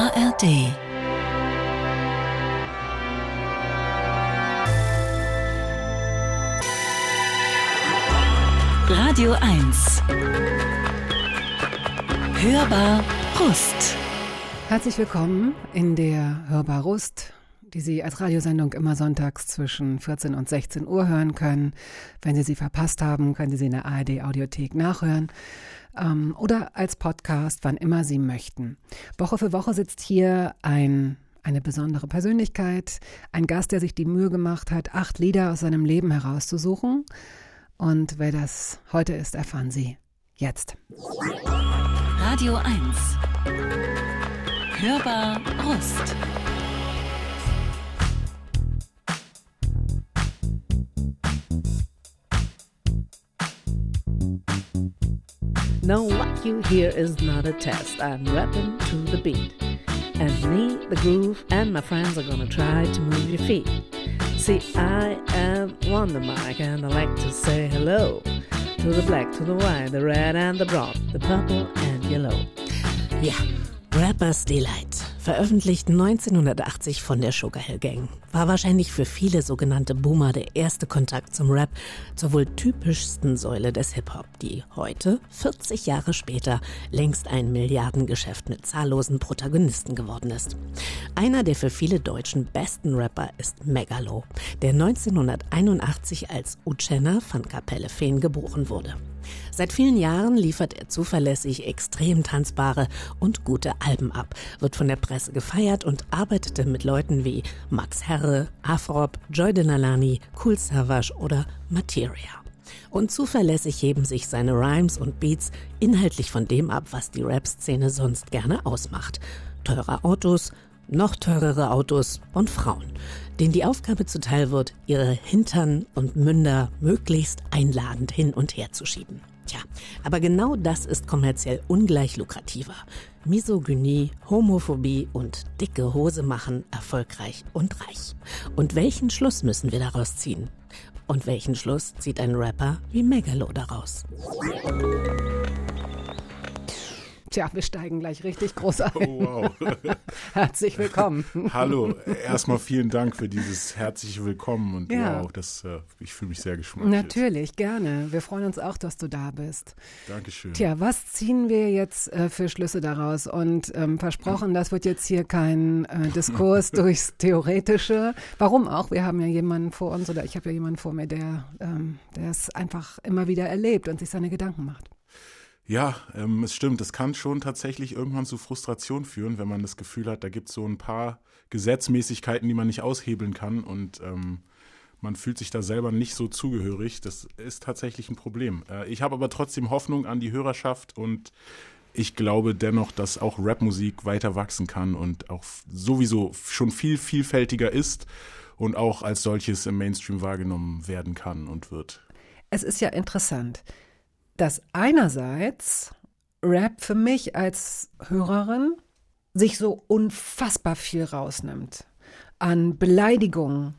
ARD Radio 1 Hörbar Rust. Herzlich willkommen in der Hörbar Rust, die Sie als Radiosendung immer sonntags zwischen 14 und 16 Uhr hören können. Wenn Sie sie verpasst haben, können Sie sie in der ARD Audiothek nachhören ähm, oder als Podcast, wann immer Sie möchten. Woche für Woche sitzt hier ein eine besondere Persönlichkeit, ein Gast, der sich die Mühe gemacht hat, acht Lieder aus seinem Leben herauszusuchen. Und wer das heute ist, erfahren Sie jetzt. Radio 1 Hörbar Rust No, what you hear is not a test. I'm rapping to the beat. And me, the groove, and my friends are gonna try to move your feet. See, I am Wonder Mike, and I like to say hello to the black, to the white, the red, and the brown, the purple, and yellow. Ja, Rappers Delight. veröffentlicht 1980 von der Sugar Hill Gang. War wahrscheinlich für viele sogenannte Boomer der erste Kontakt zum Rap, zur wohl typischsten Säule des Hip-Hop, die heute, 40 Jahre später, längst ein Milliardengeschäft mit zahllosen Protagonisten geworden ist. Einer der für viele Deutschen besten Rapper ist Megalo, der 1981 als Uchenna van Kapelle Feen geboren wurde. Seit vielen Jahren liefert er zuverlässig extrem tanzbare und gute Alben ab, wird von der Presse gefeiert und arbeitete mit Leuten wie Max Herre, Afrop, Joy Delalani, Cool Savage oder Materia. Und zuverlässig heben sich seine Rhymes und Beats inhaltlich von dem ab, was die Rap-Szene sonst gerne ausmacht. Teure Autos, noch teurere Autos und Frauen, denen die Aufgabe zuteil wird, ihre Hintern und Münder möglichst einladend hin und her zu schieben. Tja, aber genau das ist kommerziell ungleich lukrativer. Misogynie, Homophobie und dicke Hose machen erfolgreich und reich. Und welchen Schluss müssen wir daraus ziehen? Und welchen Schluss zieht ein Rapper wie Megalo daraus? Tja, wir steigen gleich richtig groß ein. Oh, wow. Herzlich willkommen. Hallo, erstmal vielen Dank für dieses herzliche Willkommen und Ja. wow, das, äh, ich fühle mich sehr geschmeichelt. Natürlich, gerne. Wir freuen uns auch, dass du da bist. Dankeschön. Tja, was ziehen wir jetzt äh, für Schlüsse daraus? Und ähm, versprochen, das wird jetzt hier kein äh, Diskurs durchs Theoretische. Warum auch? Wir haben ja jemanden vor uns oder ich habe ja jemanden vor mir, der ähm, der es einfach immer wieder erlebt und sich seine Gedanken macht. Ja, ähm, es stimmt, es kann schon tatsächlich irgendwann zu Frustration führen, wenn man das Gefühl hat, da gibt es so ein paar Gesetzmäßigkeiten, die man nicht aushebeln kann und ähm, man fühlt sich da selber nicht so zugehörig. Das ist tatsächlich ein Problem. Äh, ich habe aber trotzdem Hoffnung an die Hörerschaft und ich glaube dennoch, dass auch Rapmusik weiter wachsen kann und auch sowieso schon viel vielfältiger ist und auch als solches im Mainstream wahrgenommen werden kann und wird. Es ist ja interessant, dass einerseits Rap für mich als Hörerin sich so unfassbar viel rausnimmt an Beleidigung,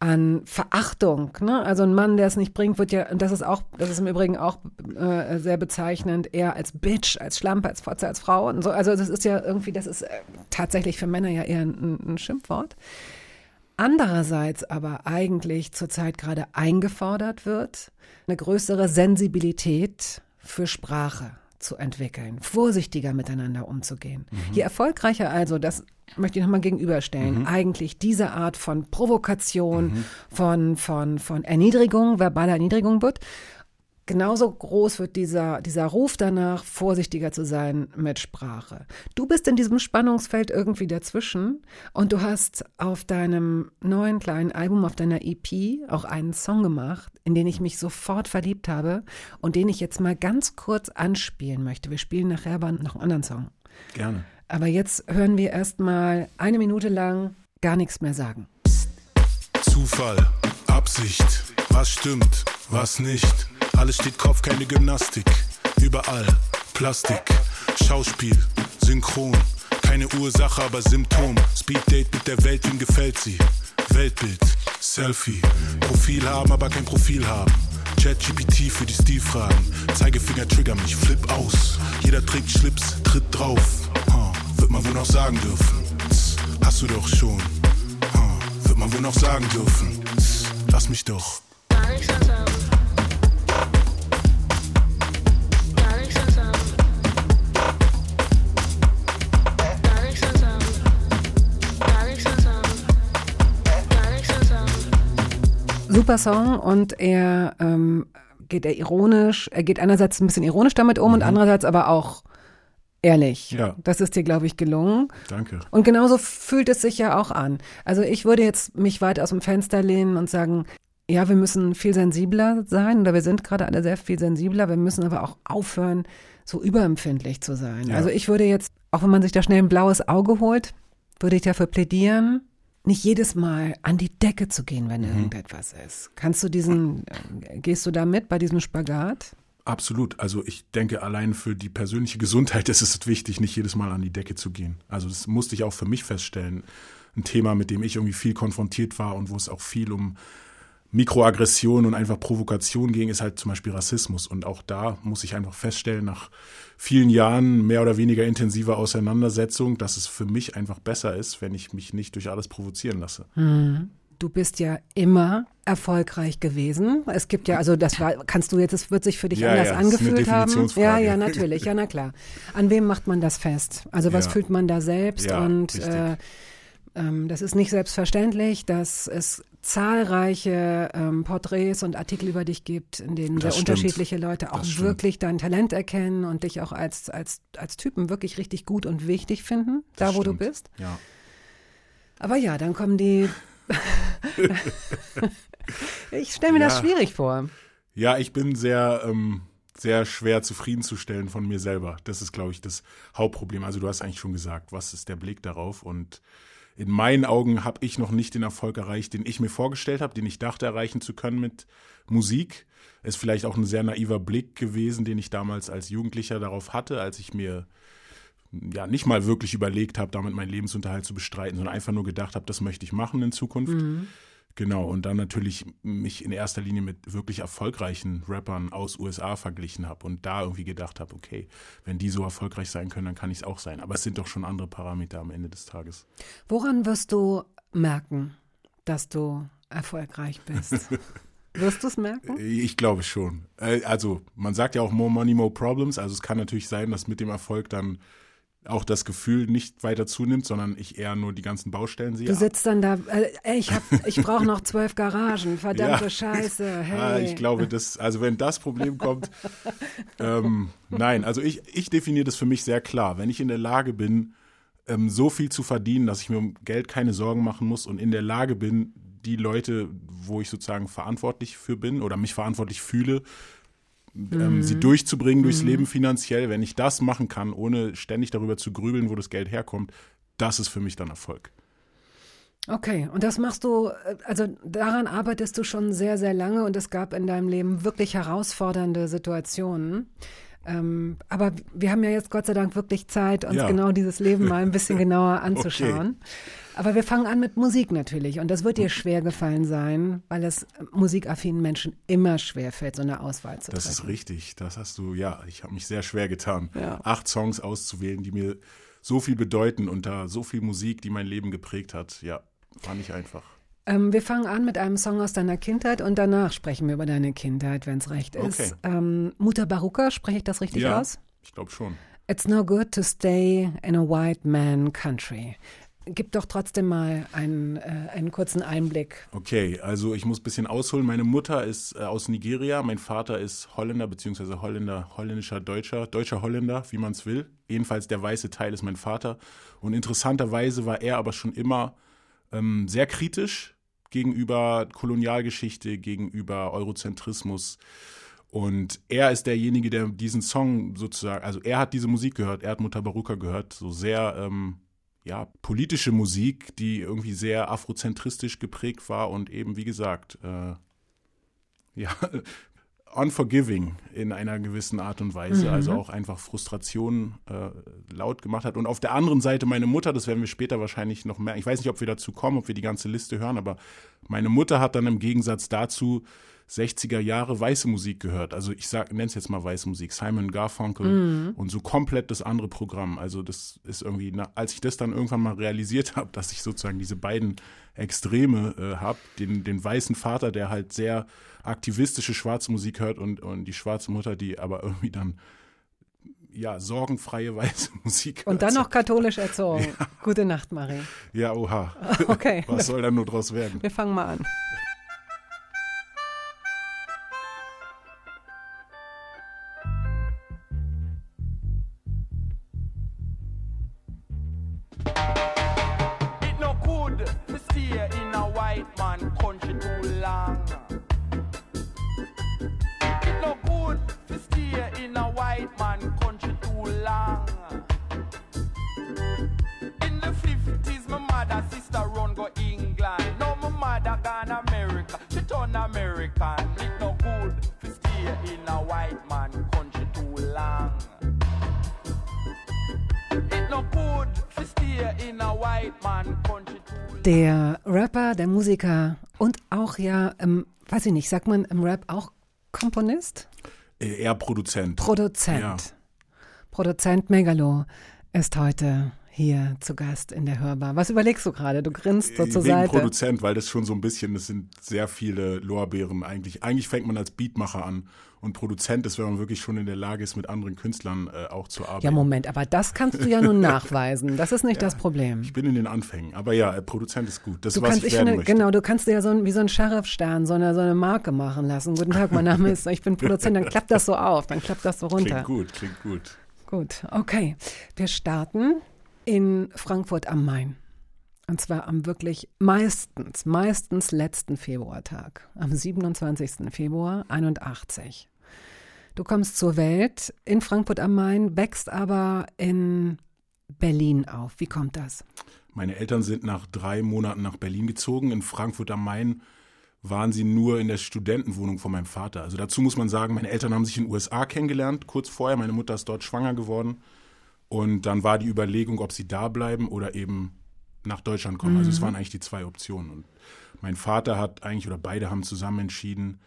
an Verachtung. Ne? Also ein Mann, der es nicht bringt, wird ja, und das ist auch, das ist im Übrigen auch äh, sehr bezeichnend, eher als Bitch, als Schlampe, als Fotze, als Frau und so. Also das ist ja irgendwie, das ist äh, tatsächlich für Männer ja eher ein, ein Schimpfwort. Andererseits aber eigentlich zurzeit gerade eingefordert wird, eine größere Sensibilität für Sprache zu entwickeln, vorsichtiger miteinander umzugehen. Je erfolgreicher also, das möchte ich nochmal gegenüberstellen, eigentlich diese Art von Provokation, von, von, von Erniedrigung, verbaler Erniedrigung wird, genauso groß wird dieser, dieser Ruf danach, vorsichtiger zu sein mit Sprache. Du bist in diesem Spannungsfeld irgendwie dazwischen und du hast auf deinem neuen kleinen Album, auf deiner EP auch einen Song gemacht, in den ich mich sofort verliebt habe und den ich jetzt mal ganz kurz anspielen möchte. Wir spielen nachher aber noch einen anderen Song. Gerne. Aber jetzt hören wir erst mal eine Minute lang gar nichts mehr sagen. Zufall, Absicht, was stimmt, was nicht. Alles steht Kopf, keine Gymnastik. Überall Plastik, Schauspiel, Synchron. Keine Ursache, aber Symptom. Speeddate mit der Welt, wem gefällt sie? Weltbild, Selfie. Profil haben, aber kein Profil haben. ChatGPT für die Stilfragen. Zeigefinger triggern mich, flip aus. Jeder trägt Schlips, tritt drauf. Huh. Wird man wohl noch sagen dürfen. Tss, hast du doch schon. Ha, wird man wohl noch sagen dürfen. Tss, lass mich doch. Super Song und er ähm, geht er ironisch, er geht einerseits ein bisschen ironisch damit um und andererseits aber auch ehrlich. Ja. Das ist dir, glaube ich, gelungen. Danke. Und genauso fühlt es sich ja auch an. Also ich würde jetzt mich weit aus dem Fenster lehnen und sagen, ja, wir müssen viel sensibler sein oder wir sind gerade alle sehr viel sensibler. Wir müssen aber auch aufhören, so überempfindlich zu sein. Ja. Also ich würde jetzt, auch wenn man sich da schnell ein blaues Auge holt, würde ich dafür plädieren, nicht jedes Mal an die Decke zu gehen, wenn irgendetwas ist. Kannst du diesen, äh, gehst du da mit bei diesem Spagat? Absolut. Also ich denke, allein für die persönliche Gesundheit ist es wichtig, nicht jedes Mal an die Decke zu gehen. Also das musste ich auch für mich feststellen. Ein Thema, mit dem ich irgendwie viel konfrontiert war und wo es auch viel um Mikroaggression und einfach Provokation ging, ist halt zum Beispiel Rassismus. Und auch da muss ich einfach feststellen, nach vielen Jahren mehr oder weniger intensiver Auseinandersetzung, dass es für mich einfach besser ist, wenn ich mich nicht durch alles provozieren lasse. Du bist ja immer erfolgreich gewesen. Es gibt ja, also das war, kannst du jetzt, es wird sich für dich Ja, anders ja, angefühlt haben. Ja, ja, natürlich, ja, na klar. An wem macht man das fest? Also was Ja. fühlt man da selbst? Ja, und äh, ähm, das ist nicht selbstverständlich, dass es zahlreiche ähm, Porträts und Artikel über dich gibt, in denen Das sehr stimmt. unterschiedliche Leute auch Das stimmt. wirklich dein Talent erkennen und dich auch als, als, als Typen wirklich richtig gut und wichtig finden, da Das wo du stimmt. bist. Ja. Aber ja, dann kommen die. ich stelle mir das Ja. schwierig vor. Ja, ich bin sehr, ähm, sehr schwer zufriedenzustellen von mir selber. Das ist, glaube ich, das Hauptproblem. Also du hast eigentlich schon gesagt, was ist der Blick darauf? Und in meinen Augen habe ich noch nicht den Erfolg erreicht, den ich mir vorgestellt habe, den ich dachte erreichen zu können mit Musik. Ist vielleicht auch ein sehr naiver Blick gewesen, den ich damals als Jugendlicher darauf hatte, als ich mir ja nicht mal wirklich überlegt habe, damit meinen Lebensunterhalt zu bestreiten, sondern einfach nur gedacht habe, das möchte ich machen in Zukunft. Genau, und dann natürlich mich in erster Linie mit wirklich erfolgreichen Rappern aus USA verglichen habe und da irgendwie gedacht habe, okay, wenn die so erfolgreich sein können, dann kann ich es auch sein. Aber es sind doch schon andere Parameter am Ende des Tages. Woran wirst du merken, dass du erfolgreich bist? wirst du es merken? Ich glaube schon. Äh, Also, man sagt ja auch more money, more problems. Also es kann natürlich sein, dass mit dem Erfolg dann auch das Gefühl nicht weiter zunimmt, sondern ich eher nur die ganzen Baustellen sehe. Du sitzt dann da, äh, ey, ich, hab- ich brauche noch zwölf Garagen, verdammte Ja. Scheiße. Hey. Ah, ich glaube, das, also wenn das Problem kommt, ähm, nein, also ich, ich definiere das für mich sehr klar. Wenn ich in der Lage bin, ähm, so viel zu verdienen, dass ich mir um Geld keine Sorgen machen muss und in der Lage bin, die Leute, wo ich sozusagen verantwortlich für bin oder mich verantwortlich fühle, ähm, sie durchzubringen durchs Leben finanziell, wenn ich das machen kann, ohne ständig darüber zu grübeln, wo das Geld herkommt, das ist für mich dann Erfolg. Okay, und das machst du, äh, also daran arbeitest du schon sehr, sehr lange und es gab in deinem Leben wirklich herausfordernde Situationen. Ähm, aber wir haben ja jetzt Gott sei Dank wirklich Zeit, uns Ja. genau dieses Leben mal ein bisschen genauer anzuschauen. Aber wir fangen an mit Musik natürlich und das wird dir schwer gefallen sein, weil es musikaffinen Menschen immer schwer fällt, so eine Auswahl zu Das treffen. ist richtig. Das hast du, ja, ich habe mich sehr schwer getan, Ja. acht Songs auszuwählen, die mir so viel bedeuten unter so viel Musik, die mein Leben geprägt hat. Ja, war nicht einfach. Ähm, wir fangen an mit einem Song aus deiner Kindheit und danach sprechen wir über deine Kindheit, wenn es recht ist. Okay. Ähm, Mutter Baruka, spreche ich das richtig ja, aus? ich glaube schon. It's no good to stay in a white man country. Gib doch trotzdem mal einen, äh, einen kurzen Einblick. Okay, also ich muss ein bisschen ausholen. Meine Mutter ist äh, aus Nigeria, mein Vater ist Holländer, beziehungsweise Holländer, holländischer Deutscher, deutscher Holländer, wie man es will. Jedenfalls der weiße Teil ist mein Vater. Und interessanterweise war er aber schon immer ähm, sehr kritisch gegenüber Kolonialgeschichte, gegenüber Eurozentrismus. Und er ist derjenige, der diesen Song sozusagen, also er hat diese Musik gehört, er hat Mutter Baruka gehört, so sehr ähm, ja, politische Musik, die irgendwie sehr afrozentristisch geprägt war und eben, wie gesagt, äh, ja, unforgiving in einer gewissen Art und Weise, also auch einfach Frustration äh, laut gemacht hat. Und auf der anderen Seite meine Mutter, das werden wir später wahrscheinlich noch mehr, ich weiß nicht, ob wir dazu kommen, ob wir die ganze Liste hören, aber meine Mutter hat dann im Gegensatz dazu 60er Jahre weiße Musik gehört. Also ich sag, nenne es jetzt mal weiße Musik, Simon Garfunkel und so komplett das andere Programm. Also das ist irgendwie, na, als ich das dann irgendwann mal realisiert habe, dass ich sozusagen diese beiden Extreme äh, habe, den, den weißen Vater, der halt sehr aktivistische schwarze Musik hört und, und die schwarze Mutter, die aber irgendwie dann ja, sorgenfreie weiße Musik. Und dann noch katholisch erzogen. Gute Nacht, Marie. Ja, oha. Okay. Was soll da nur draus werden? Wir fangen mal an. Der Rapper, der Musiker und auch ja, ähm, weiß ich nicht, sagt man im Rap auch Komponist? Äh, Eher Produzent. Produzent. Ja. Produzent Megalo ist heute hier zu Gast in der Hörbar. Was überlegst du gerade? Du grinst so zur Wegen Seite. Produzent, weil das schon so ein bisschen, das sind sehr viele Lorbeeren eigentlich. Eigentlich fängt man als Beatmacher an und Produzent ist, wenn man wirklich schon in der Lage ist, mit anderen Künstlern äh, auch zu arbeiten. Ja, Moment, aber das kannst du ja nun nachweisen. Das ist nicht das Problem. Ich bin in den Anfängen, aber ja, äh, Produzent ist gut. Das Du ist, was kannst, ich ich finde, möchte. genau, du kannst dir ja so ein, wie so ein Sheriff-Stern, so eine, so eine Marke machen lassen. Guten Tag, mein Name ist, ich bin Produzent, dann klappt das so auf, dann klappt das so runter. Klingt gut, klingt gut. Gut, okay. Wir starten in Frankfurt am Main. Und zwar am wirklich meistens, meistens letzten Februartag, am 27. Februar 81. Du kommst zur Welt in Frankfurt am Main, wächst aber in Berlin auf. Wie kommt das? Meine Eltern sind nach drei Monaten nach Berlin gezogen. In Frankfurt am Main waren sie nur in der Studentenwohnung von meinem Vater. Also dazu muss man sagen, meine Eltern haben sich in den USA kennengelernt, kurz vorher. Meine Mutter ist dort schwanger geworden. Und dann war die Überlegung, ob sie da bleiben oder eben nach Deutschland kommen. Also es waren eigentlich die zwei Optionen. Und mein Vater hat eigentlich, oder beide haben zusammen entschieden,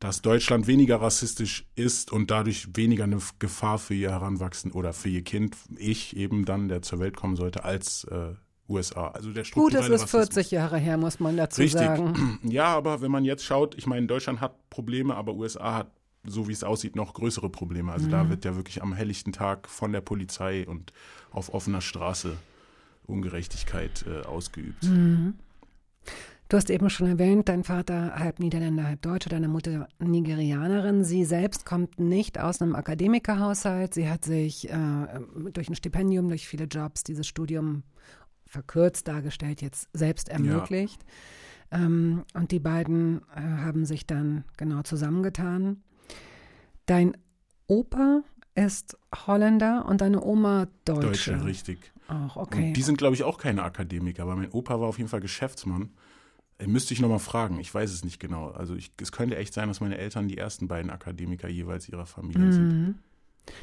dass Deutschland weniger rassistisch ist und dadurch weniger eine Gefahr für ihr Heranwachsen oder für ihr Kind, ich eben dann, der zur Welt kommen sollte, als äh, USA. Also der Gut, strukturelle ist Rassismus. 40 Jahre her, muss man dazu Richtig. sagen. Ja, aber wenn man jetzt schaut, ich meine, Deutschland hat Probleme, aber USA hat, so wie es aussieht, noch größere Probleme. Also Mhm. da wird ja wirklich am helllichten Tag von der Polizei und auf offener Straße Ungerechtigkeit äh, ausgeübt. Mhm. Du hast eben schon erwähnt, dein Vater halb Niederländer, halb Deutsche, deine Mutter Nigerianerin. Sie selbst kommt nicht aus einem Akademikerhaushalt. Sie hat sich äh, durch ein Stipendium, durch viele Jobs dieses Studium verkürzt dargestellt, jetzt selbst ermöglicht. Ähm, und die beiden äh, haben sich dann genau zusammengetan. Dein Opa ist Holländer und deine Oma Deutsche. Deutsche, richtig. Auch, okay. Und die sind, glaube ich, auch keine Akademiker, aber mein Opa war auf jeden Fall Geschäftsmann. Müsste ich nochmal fragen, ich weiß es nicht genau. Also ich, es könnte echt sein, dass meine Eltern die ersten beiden Akademiker jeweils ihrer Familie sind. Mhm.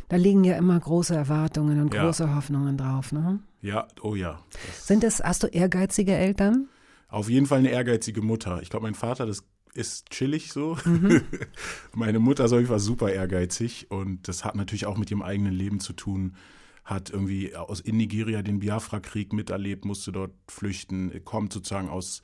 Da liegen ja immer große Erwartungen und Ja. große Hoffnungen drauf. Ne? Ja, oh ja. Das Sind es, hast du ehrgeizige Eltern? Auf jeden Fall eine ehrgeizige Mutter. Ich glaube, mein Vater, das ist chillig so. Mhm. Meine Mutter jeden Fall super ehrgeizig und das hat natürlich auch mit ihrem eigenen Leben zu tun. Hat irgendwie aus in Nigeria den Biafra-Krieg miterlebt, musste dort flüchten, kommt sozusagen aus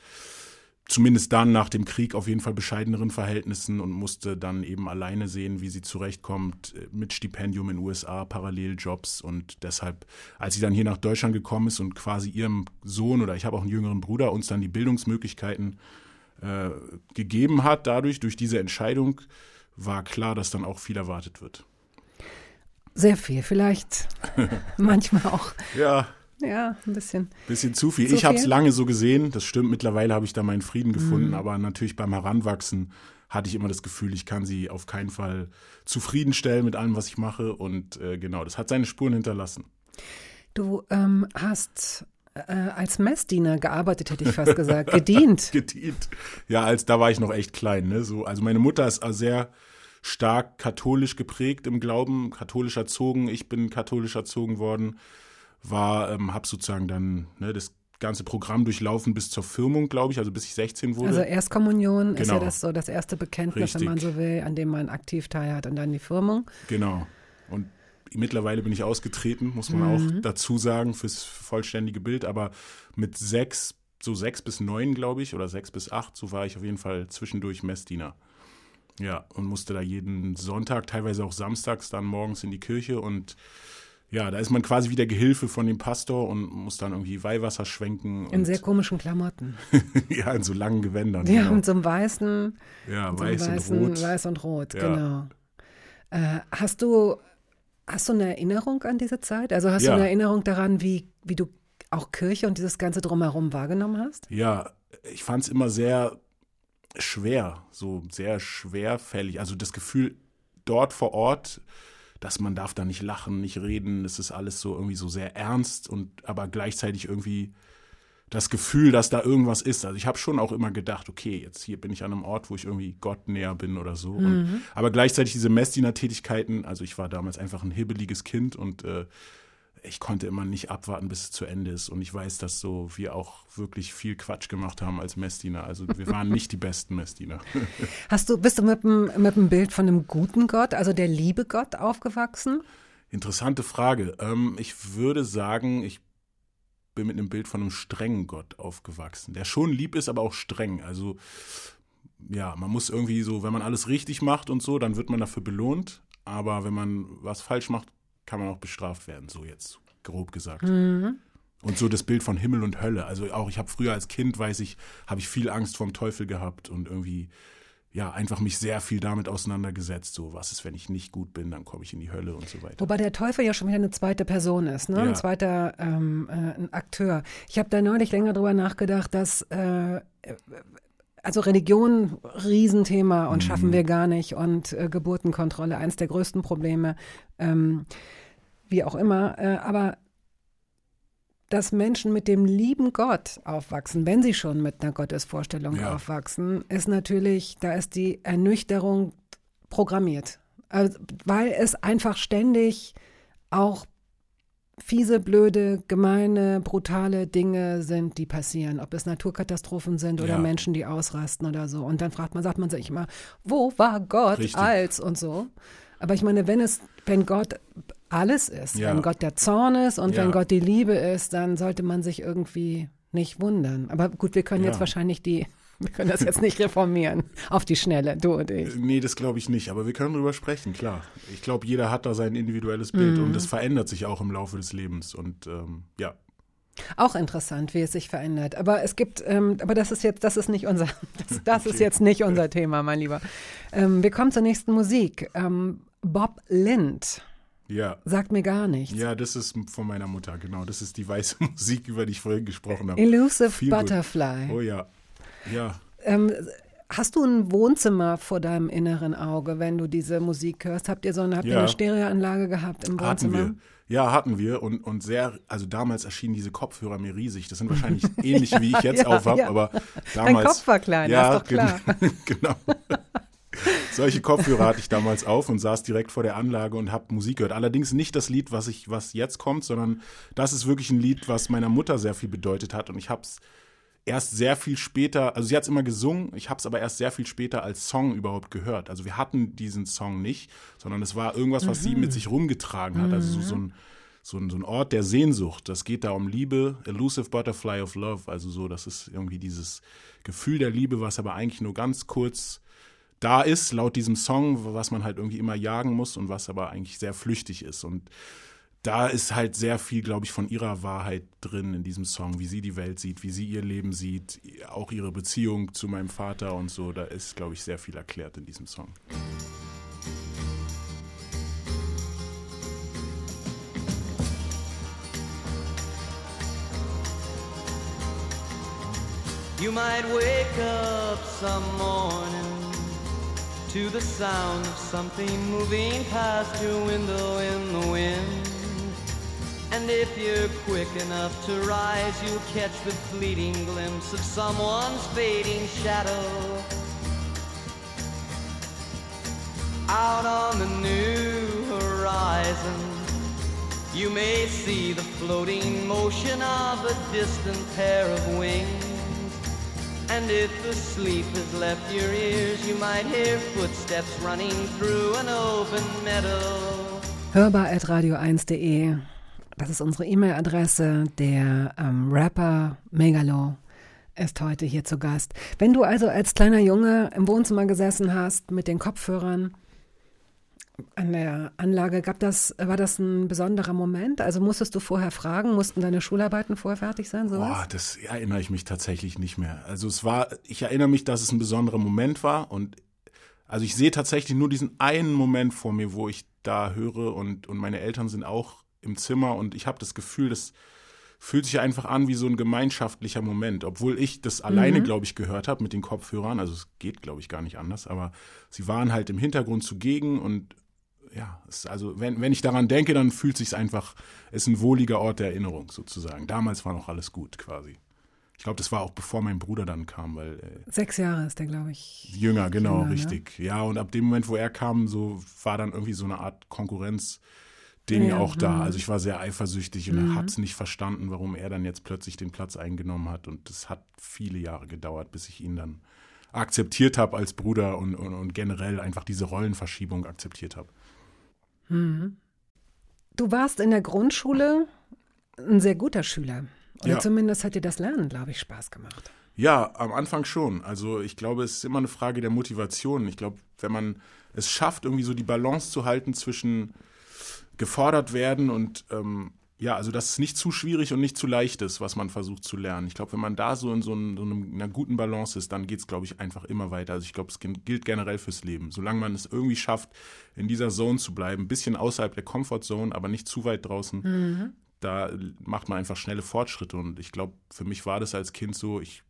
zumindest dann nach dem Krieg auf jeden Fall bescheideneren Verhältnissen und musste dann eben alleine sehen, wie sie zurechtkommt äh, mit Stipendium in den USA, Paralleljobs und deshalb, als sie dann hier nach Deutschland gekommen ist und quasi ihrem Sohn oder ich habe auch einen jüngeren Bruder uns dann die Bildungsmöglichkeiten äh, gegeben hat, dadurch, durch diese Entscheidung, war klar, dass dann auch viel erwartet wird. Sehr viel, vielleicht manchmal auch. Ja, Ja, ein bisschen. Bisschen zu viel. Zu ich habe es lange so gesehen, das stimmt. Mittlerweile habe ich da meinen Frieden gefunden, aber natürlich beim Heranwachsen hatte ich immer das Gefühl, ich kann sie auf keinen Fall zufriedenstellen mit allem, was ich mache. Und äh, genau, das hat seine Spuren hinterlassen. Du ähm, hast äh, als Messdiener gearbeitet, hätte ich fast gesagt. Gedient. Gedient. Ja, als da war ich noch echt klein. Ne? So, also meine Mutter ist sehr stark katholisch geprägt im Glauben, katholisch erzogen. Ich bin katholisch erzogen worden, war, ähm, habe sozusagen dann ne, das ganze Programm durchlaufen bis zur Firmung, glaube ich, also bis ich 16 wurde. Also Erstkommunion ist ja Genau. das so das erste Bekenntnis, wenn man Richtig. so will, an dem man aktiv teilhat und dann die Firmung. Genau. Und mittlerweile bin ich ausgetreten, muss man auch dazu sagen, fürs vollständige Bild. Aber mit sechs, so sechs bis neun, glaube ich, oder sechs bis acht, so war ich auf jeden Fall zwischendurch Messdiener. Ja, und musste da jeden Sonntag, teilweise auch samstags, dann morgens in die Kirche und ja, da ist man quasi wieder Gehilfe von dem Pastor und muss dann irgendwie Weihwasser schwenken. In sehr komischen Klamotten. ja, in so langen Gewändern. Ja, genau. und zum weißen, ja weiß weißen und rot. weiß und rot, Ja. genau. Äh, hast du hast du eine Erinnerung an diese Zeit? Also hast Ja. du eine Erinnerung daran, wie, wie du auch Kirche und dieses ganze drumherum wahrgenommen hast? Ja, ich fand es immer sehr schwer, so sehr schwerfällig. Also das Gefühl dort vor Ort, dass man darf da nicht lachen, nicht reden, es ist alles so irgendwie so sehr ernst und aber gleichzeitig irgendwie das Gefühl, dass da irgendwas ist. Also ich habe schon auch immer gedacht, okay, jetzt hier bin ich an einem Ort, wo ich irgendwie Gott näher bin oder so. Und, aber gleichzeitig diese Messdiener-Tätigkeiten, also ich war damals einfach ein hibbeliges Kind und äh, ich konnte immer nicht abwarten, bis es zu Ende ist. Und ich weiß, dass so wir auch wirklich viel Quatsch gemacht haben als Messdiener. Also wir waren nicht die besten Messdiener. Hast du, bist du mit dem, mit dem Bild von einem guten Gott, also der liebe Gott, aufgewachsen? Interessante Frage. Ähm, ich würde sagen, ich bin mit einem Bild von einem strengen Gott aufgewachsen, der schon lieb ist, aber auch streng. Also ja, man muss irgendwie so, wenn man alles richtig macht und so, dann wird man dafür belohnt. Aber wenn man was falsch macht, kann man auch bestraft werden, so jetzt grob gesagt. Und so das Bild von Himmel und Hölle. Also auch, ich habe früher als Kind, weiß ich, habe ich viel Angst vorm Teufel gehabt und irgendwie, ja, einfach mich sehr viel damit auseinandergesetzt. So, was ist, wenn ich nicht gut bin, dann komme ich in die Hölle und so weiter. Wobei der Teufel ja schon wieder eine zweite Person ist, ne? ein Ja. zweiter ähm, äh, ein Akteur. Ich habe da neulich länger drüber nachgedacht, dass äh, also Religion Riesenthema und schaffen wir gar nicht und äh, Geburtenkontrolle eins der größten Probleme, ähm, wie auch immer. Äh, aber dass Menschen mit dem lieben Gott aufwachsen, wenn sie schon mit einer Gottesvorstellung Ja. aufwachsen, ist natürlich, da ist die Ernüchterung programmiert. Also, weil es einfach ständig auch fiese, blöde, gemeine, brutale Dinge sind, die passieren. Ob es Naturkatastrophen sind oder Ja. Menschen, die ausrasten oder so. Und dann fragt man, sagt man sich immer, wo war Gott Richtig. als und so. Aber ich meine, wenn es, wenn Gott alles ist, Ja. wenn Gott der Zorn ist und Ja. wenn Gott die Liebe ist, dann sollte man sich irgendwie nicht wundern. Aber gut, wir können jetzt wahrscheinlich die, wir können das jetzt nicht reformieren auf die Schnelle, du und ich. Nee, das glaube ich nicht, aber wir können drüber sprechen, klar. Ich glaube, jeder hat da sein individuelles Bild Mhm. und das verändert sich auch im Laufe des Lebens. Und ähm, ja, Auch interessant, wie es sich verändert. Aber es gibt, ähm, aber das ist jetzt, das ist nicht unser, das, das ist jetzt nicht unser Thema, mein Lieber. Ähm, wir kommen zur nächsten Musik. Ähm, Bob Lind ja. sagt mir gar nichts. Ja, das ist von meiner Mutter, genau. Das ist die weiße Musik, über die ich vorhin gesprochen habe. Elusive Feel good. Butterfly. Oh ja. Ja. Ähm, hast du ein Wohnzimmer vor deinem inneren Auge, wenn du diese Musik hörst? Habt ihr so eine, habt ihr Ja. eine Stereoanlage gehabt im Hatten Wohnzimmer? wir. Ja, hatten wir. Und, und sehr, also damals erschienen diese Kopfhörer mir riesig. Das sind wahrscheinlich ähnlich, wie ich jetzt Ja, auf habe, ja. aber damals. Kopf war klein, ja, ist doch klar. gen- genau. Solche Kopfhörer hatte ich damals auf und saß direkt vor der Anlage und habe Musik gehört. Allerdings nicht das Lied, was ich, was jetzt kommt, sondern das ist wirklich ein Lied, was meiner Mutter sehr viel bedeutet hat. Und ich habe es erst sehr viel später, also sie hat es immer gesungen, ich habe es aber erst sehr viel später als Song überhaupt gehört. Also wir hatten diesen Song nicht, sondern es war irgendwas, was sie mit sich rumgetragen hat. Also so, so, ein, so, ein, so ein Ort der Sehnsucht. Das geht da um Liebe, Elusive Butterfly of Love. Also so, das ist irgendwie dieses Gefühl der Liebe, was aber eigentlich nur ganz kurz da ist, laut diesem Song, was man halt irgendwie immer jagen muss und was aber eigentlich sehr flüchtig ist. Und da ist halt sehr viel, glaube ich, von ihrer Wahrheit drin in diesem Song, wie sie die Welt sieht, wie sie ihr Leben sieht, auch ihre Beziehung zu meinem Vater und so. Da ist, glaube ich, sehr viel erklärt in diesem Song. You might wake up some morning to the sound of something moving past your window in the wind. And if you're quick enough to rise, you'll catch the fleeting glimpse of someone's fading shadow. Out on the new horizon, You may see the floating motion of a distant pair of wings. And if the sleep has left your ears, you might hear footsteps running through an open meadow. Hörbar at radio1.de. Das ist unsere E-Mail-Adresse. Der ähm, Rapper Megalo ist heute hier zu Gast. Wenn du also als kleiner Junge im Wohnzimmer gesessen hast mit den Kopfhörern an der Anlage, gab das, war das ein besonderer Moment? Also musstest du vorher fragen, mussten deine Schularbeiten vorher fertig sein? Sowas? Boah, das erinnere ich mich tatsächlich nicht mehr. Also es war, ich erinnere mich, dass es ein besonderer Moment war und also ich sehe tatsächlich nur diesen einen Moment vor mir, wo ich da höre und, und meine Eltern sind auch im Zimmer und ich habe das Gefühl, das fühlt sich einfach an wie so ein gemeinschaftlicher Moment, obwohl ich das alleine, glaube ich, gehört habe mit den Kopfhörern. Also es geht, glaube ich, gar nicht anders, aber sie waren halt im Hintergrund zugegen und ja, also wenn, wenn ich daran denke, dann fühlt sich einfach, es ist ein wohliger Ort der Erinnerung sozusagen. Damals war noch alles gut quasi. Ich glaube, das war auch bevor mein Bruder dann kam, weil äh, Sechs Jahre ist der, glaube ich. Jünger, genau, Jünger, ne? richtig. Ja, und ab dem Moment, wo er kam, so war dann irgendwie so eine Art Konkurrenzding Ja, auch da. mhm. Also ich war sehr eifersüchtig und hab's nicht verstanden, warum er dann jetzt plötzlich den Platz eingenommen hat. Und das hat viele Jahre gedauert, bis ich ihn dann akzeptiert habe als Bruder und, und, und generell einfach diese Rollenverschiebung akzeptiert habe. Du warst in der Grundschule ein sehr guter Schüler. Oder Ja. zumindest hat dir das Lernen, glaube ich, Spaß gemacht. Ja, am Anfang schon. Also ich glaube, es ist immer eine Frage der Motivation. Ich glaube, wenn man es schafft, irgendwie so die Balance zu halten zwischen gefordert werden und ähm, ja, also dass es nicht zu schwierig und nicht zu leicht ist, was man versucht zu lernen. Ich glaube, wenn man da so in so, einem, so einer guten Balance ist, dann geht es, glaube ich, einfach immer weiter. Also ich glaube, es gilt generell fürs Leben. Solange man es irgendwie schafft, in dieser Zone zu bleiben, ein bisschen außerhalb der Comfortzone, aber nicht zu weit draußen, da macht man einfach schnelle Fortschritte. Und ich glaube, für mich war das als Kind so, ich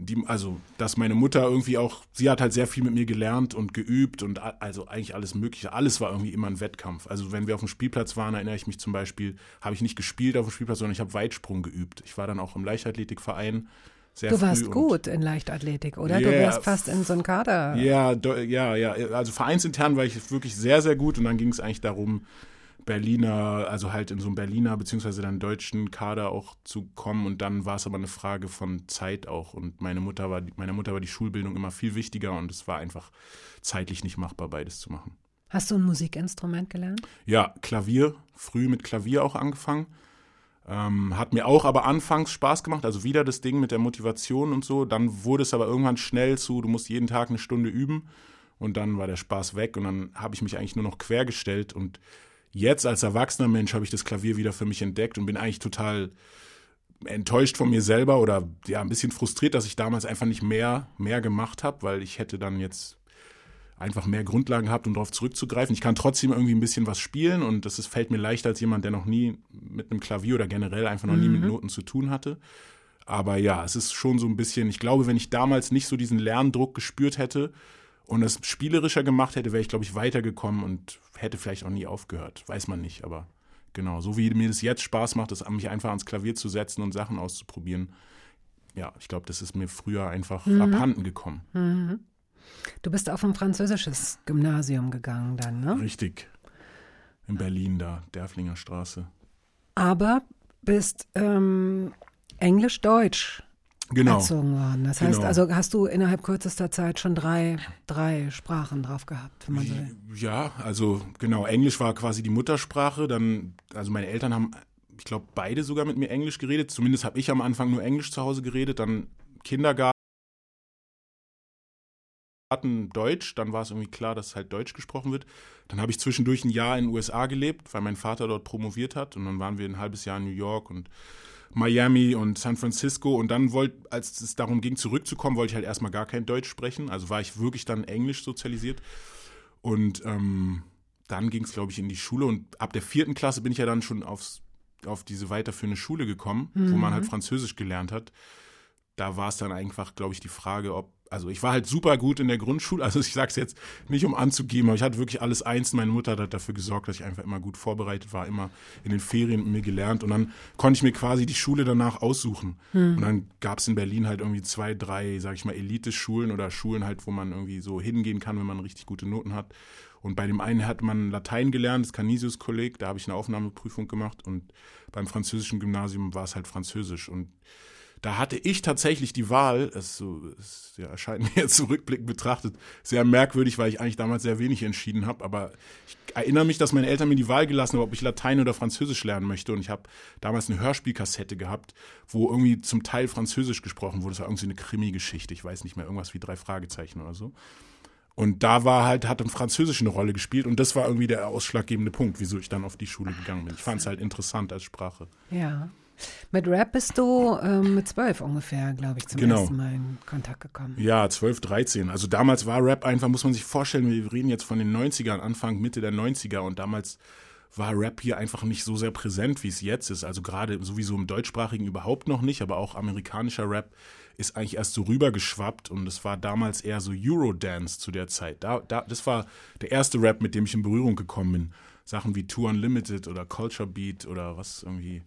die, also, dass meine Mutter irgendwie auch, sie hat halt sehr viel mit mir gelernt und geübt und also eigentlich alles Mögliche. Alles war irgendwie immer ein Wettkampf. Also, wenn wir auf dem Spielplatz waren, erinnere ich mich zum Beispiel, habe ich nicht gespielt auf dem Spielplatz, sondern ich habe Weitsprung geübt. Ich war dann auch im Leichtathletikverein sehr Du warst gut in Leichtathletik, oder? Du Ja, wärst fast in so einen Kader. Ja, do, ja, ja. Also vereinsintern war ich wirklich sehr, sehr gut und dann ging es eigentlich darum, Berliner, also halt in so einem Berliner beziehungsweise dann deutschen Kader auch zu kommen und dann war es aber eine Frage von Zeit auch und meine Mutter war, meiner Mutter war die Schulbildung immer viel wichtiger und es war einfach zeitlich nicht machbar, beides zu machen. Hast du ein Musikinstrument gelernt? Ja, Klavier, früh mit Klavier auch angefangen. Ähm, hat mir auch aber anfangs Spaß gemacht, also wieder das Ding mit der Motivation und so. Dann wurde es aber irgendwann schnell zu, du musst jeden Tag eine Stunde üben und dann war der Spaß weg und dann habe ich mich eigentlich nur noch quergestellt und jetzt als erwachsener Mensch habe ich das Klavier wieder für mich entdeckt und bin eigentlich total enttäuscht von mir selber oder ja ein bisschen frustriert, dass ich damals einfach nicht mehr mehr gemacht habe, weil ich hätte dann jetzt einfach mehr Grundlagen gehabt, um darauf zurückzugreifen. Ich kann trotzdem irgendwie ein bisschen was spielen und das ist, fällt mir leichter als jemand, der noch nie mit einem Klavier oder generell einfach noch nie mit Noten zu tun hatte. Aber ja, es ist schon so ein bisschen, ich glaube, wenn ich damals nicht so diesen Lerndruck gespürt hätte und es spielerischer gemacht hätte, wäre ich, glaube ich, weitergekommen und hätte vielleicht auch nie aufgehört. Weiß man nicht, aber genau, so wie mir das jetzt Spaß macht, das mich einfach ans Klavier zu setzen und Sachen auszuprobieren. Ja, ich glaube, das ist mir früher einfach abhanden gekommen. Du bist auf ein französisches Gymnasium gegangen dann, ne? Richtig. In Berlin da, Derflinger Straße. Aber bist ähm, Englisch-Deutsch Genau. erzogen worden. Das heißt, Genau. also hast du innerhalb kürzester Zeit schon drei, drei Sprachen drauf gehabt, wenn man so will. Ja, also genau, Englisch war quasi die Muttersprache. Dann, also meine Eltern haben, ich glaube, beide sogar mit mir Englisch geredet. Zumindest habe ich am Anfang nur Englisch zu Hause geredet. Dann Kindergarten. Deutsch, dann war es irgendwie klar, dass halt Deutsch gesprochen wird. Dann habe ich zwischendurch ein Jahr in den USA gelebt, weil mein Vater dort promoviert hat. Und dann waren wir ein halbes Jahr in New York und Miami und San Francisco. Und dann wollte, als es darum ging, zurückzukommen, wollte ich halt erstmal gar kein Deutsch sprechen. Also war ich wirklich dann Englisch sozialisiert. Und ähm, dann ging es, glaube ich, in die Schule. Und ab der vierten Klasse bin ich ja dann schon aufs, auf diese weiterführende Schule gekommen, wo man halt Französisch gelernt hat. Da war es dann einfach, glaube ich, die Frage, ob, also ich war halt super gut in der Grundschule, also ich sag's jetzt nicht um anzugeben, aber ich hatte wirklich alles eins. Meine Mutter hat dafür gesorgt, dass ich einfach immer gut vorbereitet war, immer in den Ferien mit mir gelernt und dann konnte ich mir quasi die Schule danach aussuchen. Und dann gab's in Berlin halt irgendwie zwei, drei, sag ich mal, Elite-Schulen oder Schulen halt, wo man irgendwie so hingehen kann, wenn man richtig gute Noten hat. Und bei dem einen hat man Latein gelernt, das Canisius-Kolleg, da habe ich eine Aufnahmeprüfung gemacht und beim französischen Gymnasium war es halt Französisch und da hatte ich tatsächlich die Wahl, es, so, es ja, erscheint mir jetzt zurückblickend betrachtet sehr merkwürdig, weil ich eigentlich damals sehr wenig entschieden habe, aber ich erinnere mich, dass meine Eltern mir die Wahl gelassen haben, ob ich Latein oder Französisch lernen möchte und ich habe damals eine Hörspielkassette gehabt, wo irgendwie zum Teil Französisch gesprochen wurde, das war irgendwie eine Krimi-Geschichte, ich weiß nicht mehr, irgendwas wie drei Fragezeichen oder so. Und da war halt, hat im Französischen eine Rolle gespielt und das war irgendwie der ausschlaggebende Punkt, wieso ich dann auf die Schule gegangen bin. Ich fand es halt interessant als Sprache. Ja. Mit Rap bist du ähm, mit zwölf ungefähr, glaube ich, zum Genau. ersten Mal in Kontakt gekommen. Ja, 12, 13. Also damals war Rap einfach, muss man sich vorstellen, wir reden jetzt von den 90ern, Anfang, Mitte der 90er und damals war Rap hier einfach nicht so sehr präsent, wie es jetzt ist. Also gerade sowieso im deutschsprachigen überhaupt noch nicht, aber auch amerikanischer Rap ist eigentlich erst so rübergeschwappt und es war damals eher so Eurodance zu der Zeit. Da, da, das war der erste Rap, mit dem ich in Berührung gekommen bin. Sachen wie Tour Unlimited oder Culture Beat oder was irgendwie.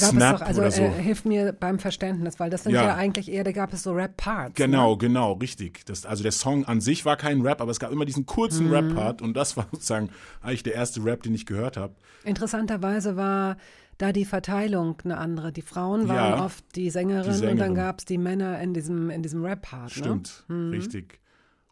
Da gab Snap es doch, also so. äh, hilf mir beim Verständnis, weil das sind ja, Ja. eigentlich eher, da gab es so Rap-Parts. Genau, Ne? genau, richtig. Das, also der Song an sich war kein Rap, aber es gab immer diesen kurzen Mhm. Rap-Part und das war sozusagen eigentlich der erste Rap, den ich gehört habe. Interessanterweise war da die Verteilung eine andere. Die Frauen waren Ja. oft die Sängerin, Die und dann Sängerin. gab es die Männer in diesem, in diesem Rap-Part. Ne? Stimmt, richtig.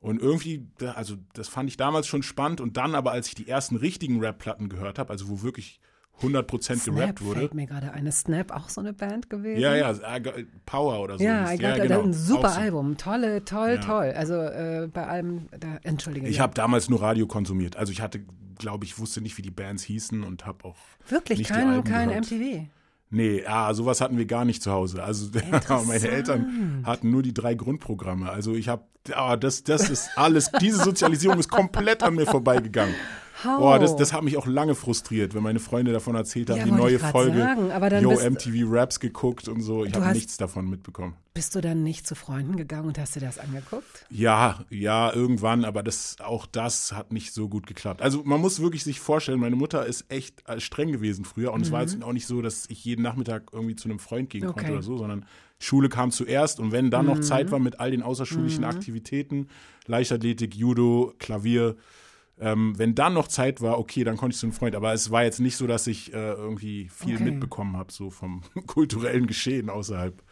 Und irgendwie, also das fand ich damals schon spannend und dann aber, als ich die ersten richtigen Rap-Platten gehört habe, also wo wirklich 100% Snap gerappt wurde. fällt mir gerade eine Snap auch so eine Band gewesen. Ja, ja, got- Power oder so. Ja, glaube, genau. ein super so. Album. Tolle, toll, Ja. toll. Also äh, bei allem, da, entschuldige. Ich ja. habe damals nur Radio konsumiert. Also ich hatte, glaube ich, wusste nicht, wie die Bands hießen und habe auch Wirklich nicht die kein, Alben kein gehört. MTV. Nee, ah, sowas hatten wir gar nicht zu Hause. Also meine Eltern hatten nur die drei Grundprogramme. Also ich habe, ah, das, das ist alles, diese Sozialisierung ist komplett an mir vorbeigegangen. How? Oh, das, das hat mich auch lange frustriert, wenn meine Freunde davon erzählt haben, Ja, die neue Folge. sagen, Yo, MTV Raps geguckt und so. Ich habe nichts davon mitbekommen. Bist du dann nicht zu Freunden gegangen und hast dir das angeguckt? Ja, ja, irgendwann, aber das, auch das hat nicht so gut geklappt. Also man muss wirklich sich vorstellen, meine Mutter ist echt äh, streng gewesen früher und es war jetzt auch nicht so, dass ich jeden Nachmittag irgendwie zu einem Freund gehen konnte Mhm. Okay. Mhm. oder so, sondern Schule kam zuerst und wenn dann noch Zeit war mit all den außerschulischen Aktivitäten, Leichtathletik, Judo, Klavier, ähm, wenn dann noch Zeit war, okay, dann konnte ich zu einem Freund. Aber es war jetzt nicht so, dass ich äh, irgendwie viel Okay. mitbekommen habe, so vom kulturellen Geschehen außerhalb.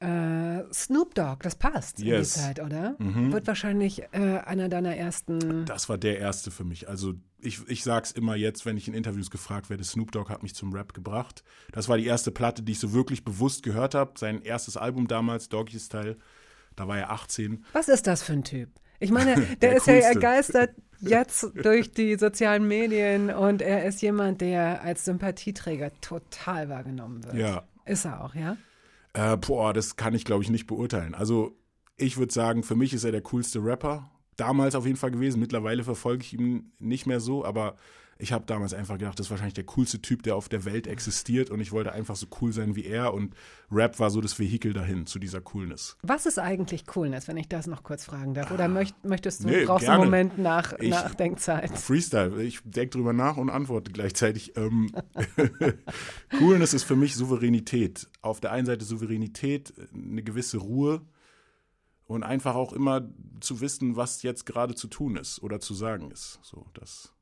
Äh, Snoop Dogg, das passt Yes. in die Zeit, oder? Mhm. Wird wahrscheinlich äh, einer deiner ersten. Das war der erste für mich. Also ich, ich sag's immer jetzt, wenn ich in Interviews gefragt werde, Snoop Dogg hat mich zum Rap gebracht. Das war die erste Platte, die ich so wirklich bewusst gehört habe. Sein erstes Album damals, Doggy Style. Da war er 18. Was ist das für ein Typ? Ich meine, der, Der ist ja Coolste. ergeistert jetzt durch die sozialen Medien und er ist jemand, der als Sympathieträger total wahrgenommen wird. Ja. Ist er auch, ja? Äh, boah, das kann ich, glaube ich, nicht beurteilen. Also, ich würde sagen, für mich ist er der coolste Rapper. Damals auf jeden Fall gewesen. Mittlerweile verfolge ich ihn nicht mehr so, aber ich habe damals einfach gedacht, das ist wahrscheinlich der coolste Typ, der auf der Welt existiert und ich wollte einfach so cool sein wie er und Rap war so das Vehikel dahin zu dieser Coolness. Was ist eigentlich Coolness, wenn ich das noch kurz fragen darf? Oder möcht, möchtest du, Nee, brauchst gerne. einen Moment nach Ich- Nachdenkzeit? Freestyle. Ich denke drüber nach und antworte gleichzeitig. Ähm, Coolness ist für mich Souveränität. Auf der einen Seite Souveränität, eine gewisse Ruhe und einfach auch immer zu wissen, was jetzt gerade zu tun ist oder zu sagen ist. So, das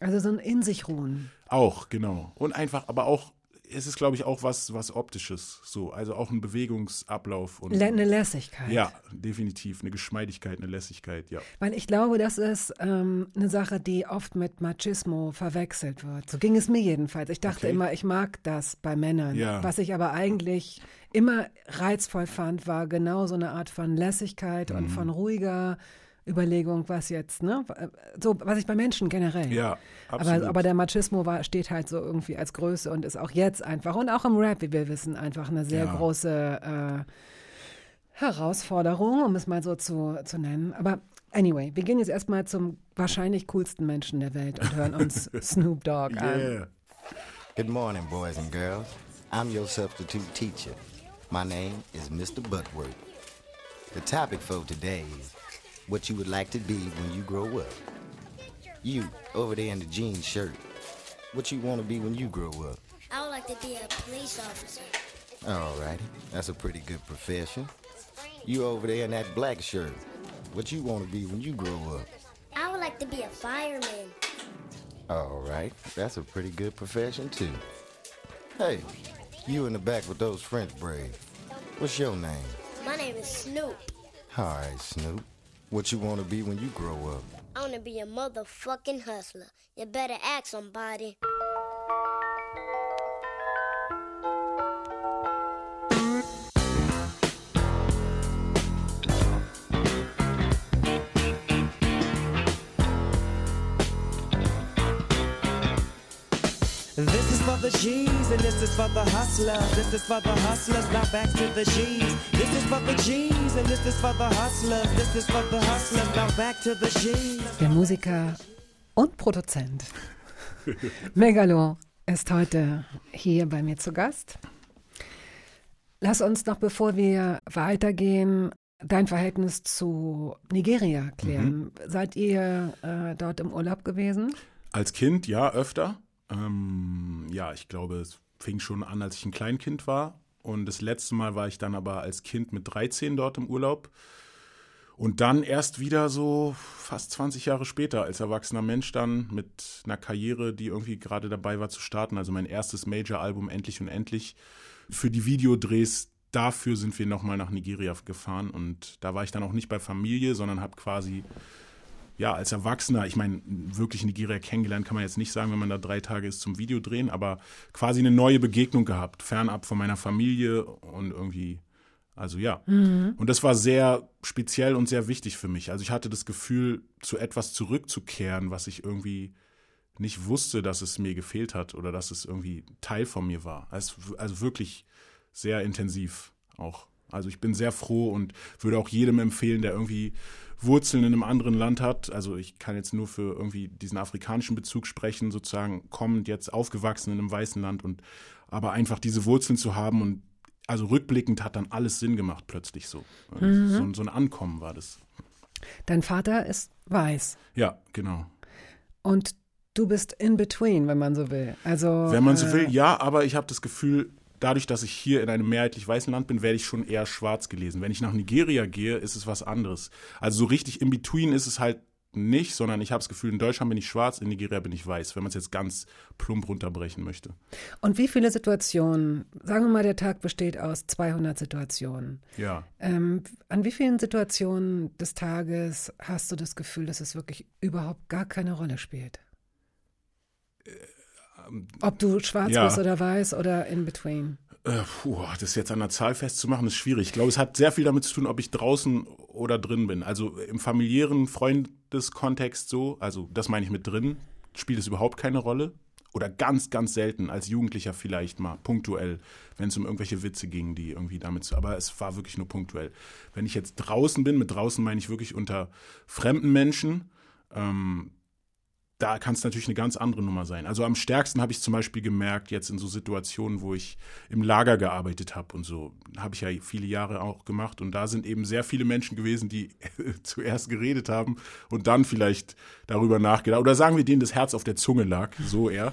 Also so ein in sich ruhen. auch, genau. Und einfach, aber auch, es ist, glaube ich, auch was, was Optisches. So, also auch ein Bewegungsablauf und Lä- Eine Lässigkeit. ja, definitiv. Eine Geschmeidigkeit, eine Lässigkeit, ja. Weil ich glaube, das ist ähm, eine Sache, die oft mit Machismo verwechselt wird. So ging es mir jedenfalls. Ich dachte Okay. immer, ich mag das bei Männern. Ja. Was ich aber eigentlich immer reizvoll fand, war genau so eine Art von Lässigkeit Mhm. und von ruhiger Überlegung, was jetzt, ne? So, was ich bei Menschen generell. Ja, absolut. Aber, aber der Machismo war, steht halt so irgendwie als Größe und ist auch jetzt einfach und auch im Rap, wie wir wissen, einfach eine sehr Ja. große äh, Herausforderung, um es mal so zu, zu nennen. Aber anyway, wir gehen jetzt erstmal zum wahrscheinlich coolsten Menschen der Welt und hören uns Snoop Dogg an. yeah. Good morning, boys and girls. I'm your substitute teacher. My name is Mr. Butworth. The topic for today is what you would like to be when you grow up. You, over there in the jean shirt, what you want to be when you grow up? I would like to be a police officer. Alrighty, that's a pretty good profession. You over there in that black shirt, what you want to be when you grow up? I would like to be a fireman. Alright, that's a pretty good profession too. Hey, you in the back with those French braids. What's your name? My name is Snoop. Alright, Snoop. What you want to be when you grow up? I want to be a motherfucking hustler. You better ask somebody. The G's and this is for the hustlers. This is for the hustlers, now back to the G's. This is for the G's and this is for the hustlers. This is for the hustlers, now back to the G's. Der Musiker und Produzent Megalo ist heute hier bei mir zu Gast. Lass uns noch, bevor wir weitergehen, dein Verhältnis zu Nigeria klären. Seid ihr äh, dort im Urlaub gewesen? Als Kind, ja, öfter. Ähm, ja, ich glaube, es fing schon an, als ich ein Kleinkind war. Und das letzte Mal war ich dann aber als Kind mit 13 dort im Urlaub. Und dann erst wieder so fast 20 Jahre später als erwachsener Mensch dann mit einer Karriere, die irgendwie gerade dabei war zu starten. Also mein erstes Major-Album Endlich und Endlich. Für die Videodrehs, dafür sind wir nochmal nach Nigeria gefahren. Und da war ich dann auch nicht bei Familie, sondern habe quasi ja, als Erwachsener, ich meine, wirklich Nigeria kennengelernt kann man jetzt nicht sagen, wenn man da drei Tage ist zum Videodrehen, aber quasi eine neue Begegnung gehabt, fernab von meiner Familie und irgendwie, also ja. Und das war sehr speziell und sehr wichtig für mich. Also ich hatte das Gefühl, zu etwas zurückzukehren, was ich irgendwie nicht wusste, dass es mir gefehlt hat oder dass es irgendwie Teil von mir war. Also, also wirklich sehr intensiv auch. Also ich bin sehr froh und würde auch jedem empfehlen, der irgendwie Wurzeln in einem anderen Land hat. Also ich kann jetzt nur für irgendwie diesen afrikanischen Bezug sprechen, sozusagen kommend jetzt aufgewachsen in einem weißen Land und aber einfach diese Wurzeln zu haben und also rückblickend hat dann alles Sinn gemacht plötzlich so. So, so ein Ankommen war das. Dein Vater ist weiß Ja, genau. und du bist in between, wenn man so will. Also Wenn man so äh, will, ja, aber ich habe das Gefühl, dadurch, dass ich hier in einem mehrheitlich weißen Land bin, werde ich schon eher schwarz gelesen. Wenn ich nach Nigeria gehe, ist es was anderes. Also so richtig in between ist es halt nicht, sondern ich habe das Gefühl, in Deutschland bin ich schwarz, in Nigeria bin ich weiß, wenn man es jetzt ganz plump runterbrechen möchte. Und wie viele Situationen, sagen wir mal, der Tag besteht aus 200 Situationen. Ja. Ähm, an wie vielen Situationen des Tages hast du das Gefühl, dass es wirklich überhaupt gar keine Rolle spielt? Ob du schwarz ja. bist oder weiß oder in between. Äh, puh, das jetzt an der Zahl festzumachen, ist schwierig. Ich glaube, es hat sehr viel damit zu tun, ob ich draußen oder drin bin. Also im familiären Freundeskontext so, also das meine ich mit drin, spielt es überhaupt keine Rolle. Oder ganz, ganz selten, als Jugendlicher vielleicht mal, punktuell, wenn es um irgendwelche Witze ging, die irgendwie damit zu. Aber es war wirklich nur punktuell. Wenn ich jetzt draußen bin, mit draußen meine ich wirklich unter fremden Menschen, ähm, da kann es natürlich eine ganz andere Nummer sein. Also am stärksten habe ich zum Beispiel gemerkt, jetzt in so Situationen, wo ich im Lager gearbeitet habe und so, habe ich ja viele Jahre auch gemacht. Und da sind eben sehr viele Menschen gewesen, die zuerst geredet haben und dann vielleicht darüber nachgedacht. Oder sagen wir, denen das Herz auf der Zunge lag, so eher.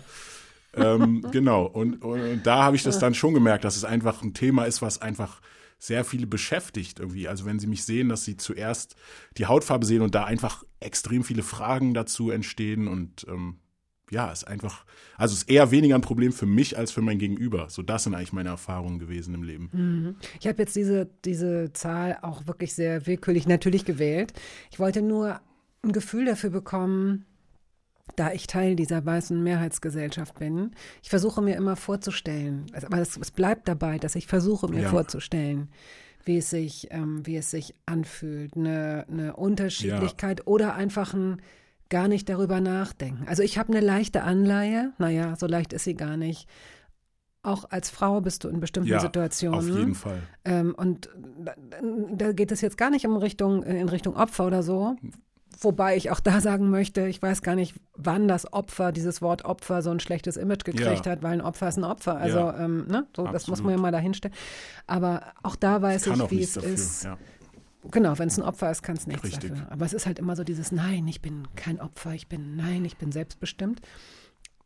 ähm, genau. Und, und, und da habe ich das dann schon gemerkt, dass es einfach ein Thema ist, was einfach sehr viele beschäftigt irgendwie. Also wenn sie mich sehen, dass sie zuerst die Hautfarbe sehen und da einfach extrem viele Fragen dazu entstehen und ähm, ja, ist einfach, also ist eher weniger ein Problem für mich als für mein Gegenüber. So, das sind eigentlich meine Erfahrungen gewesen im Leben. Ich habe jetzt diese, diese Zahl auch wirklich sehr willkürlich natürlich gewählt. Ich wollte nur ein Gefühl dafür bekommen, da ich Teil dieser weißen Mehrheitsgesellschaft bin. Ich versuche mir immer vorzustellen, also, aber es, es bleibt dabei, dass ich versuche mir Ja. vorzustellen, wie es sich, ähm, wie es sich anfühlt, eine, eine Unterschiedlichkeit oder einfach ein gar nicht darüber nachdenken. Also ich habe eine leichte Anleihe, naja, so leicht ist sie gar nicht. Auch als Frau bist du in bestimmten Ja, Situationen. auf jeden Fall. Ähm, und da, da geht es jetzt gar nicht in Richtung, in Richtung Opfer oder so. Wobei ich auch da sagen möchte, ich weiß gar nicht, wann das Opfer, dieses Wort Opfer, so ein schlechtes Image gekriegt Ja. hat, weil ein Opfer ist ein Opfer. Also, Ja, ähm, ne, so, das muss man ja mal dahinstellen. Aber auch da weiß ich, wie es dafür. ist, Ja. Genau, wenn es ein Opfer ist, kann es nichts Richtig. dafür. Aber es ist halt immer so dieses Nein, ich bin kein Opfer, ich bin Nein, ich bin selbstbestimmt.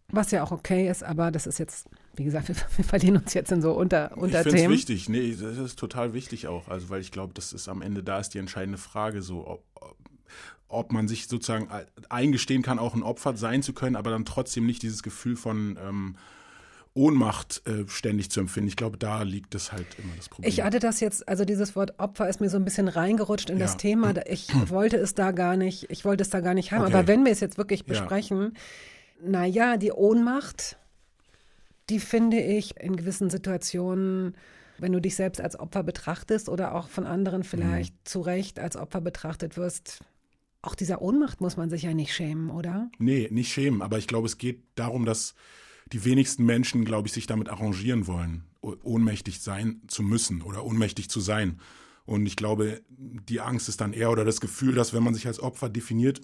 Was ja auch okay ist, aber das ist jetzt, wie gesagt, wir, wir verlieren uns jetzt in so Unter, Ich finde es Unterthemen. wichtig. Nee, das ist total wichtig auch. Also, weil ich glaube, das ist am Ende, da ist die entscheidende Frage so, ob, ob man sich sozusagen eingestehen kann, auch ein Opfer sein zu können, aber dann trotzdem nicht dieses Gefühl von ähm, Ohnmacht äh, ständig zu empfinden. Ich glaube, da liegt es halt immer das Problem. Ich hatte das jetzt, also dieses Wort Opfer ist mir so ein bisschen reingerutscht in das Ja. Thema. Da- Ich wollte es da gar nicht, ich wollte es da gar nicht haben. Okay. Aber wenn wir es jetzt wirklich Ja. besprechen, naja, die Ohnmacht, die finde ich in gewissen Situationen, wenn du dich selbst als Opfer betrachtest oder auch von anderen vielleicht Mhm. zu Recht als Opfer betrachtet wirst, auch dieser Ohnmacht muss man sich ja nicht schämen, oder? Nee, nicht schämen, aber ich glaube, es geht darum, dass die wenigsten Menschen, glaube ich, sich damit arrangieren wollen, ohnmächtig sein zu müssen oder ohnmächtig zu sein. Und ich glaube, die Angst ist dann eher oder das Gefühl, dass wenn man sich als Opfer definiert,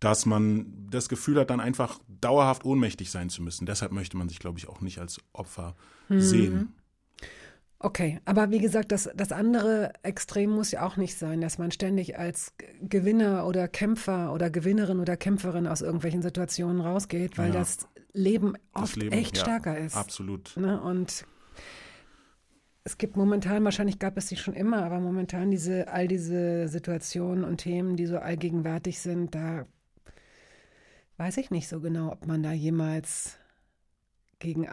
dass man das Gefühl hat, dann einfach dauerhaft ohnmächtig sein zu müssen. Deshalb möchte man sich, glaube ich, auch nicht als Opfer Mhm. sehen. Okay, aber wie gesagt, das, das andere Extrem muss ja auch nicht sein, dass man ständig als Gewinner oder Kämpfer oder Gewinnerin oder Kämpferin aus irgendwelchen Situationen rausgeht, weil Ja. das Leben Das oft Leben, echt ja, stärker ist. Absolut. Ne? Und es gibt momentan, wahrscheinlich gab es sie schon immer, aber momentan diese, all diese Situationen und Themen, die so allgegenwärtig sind, da weiß ich nicht so genau, ob man da jemals gegen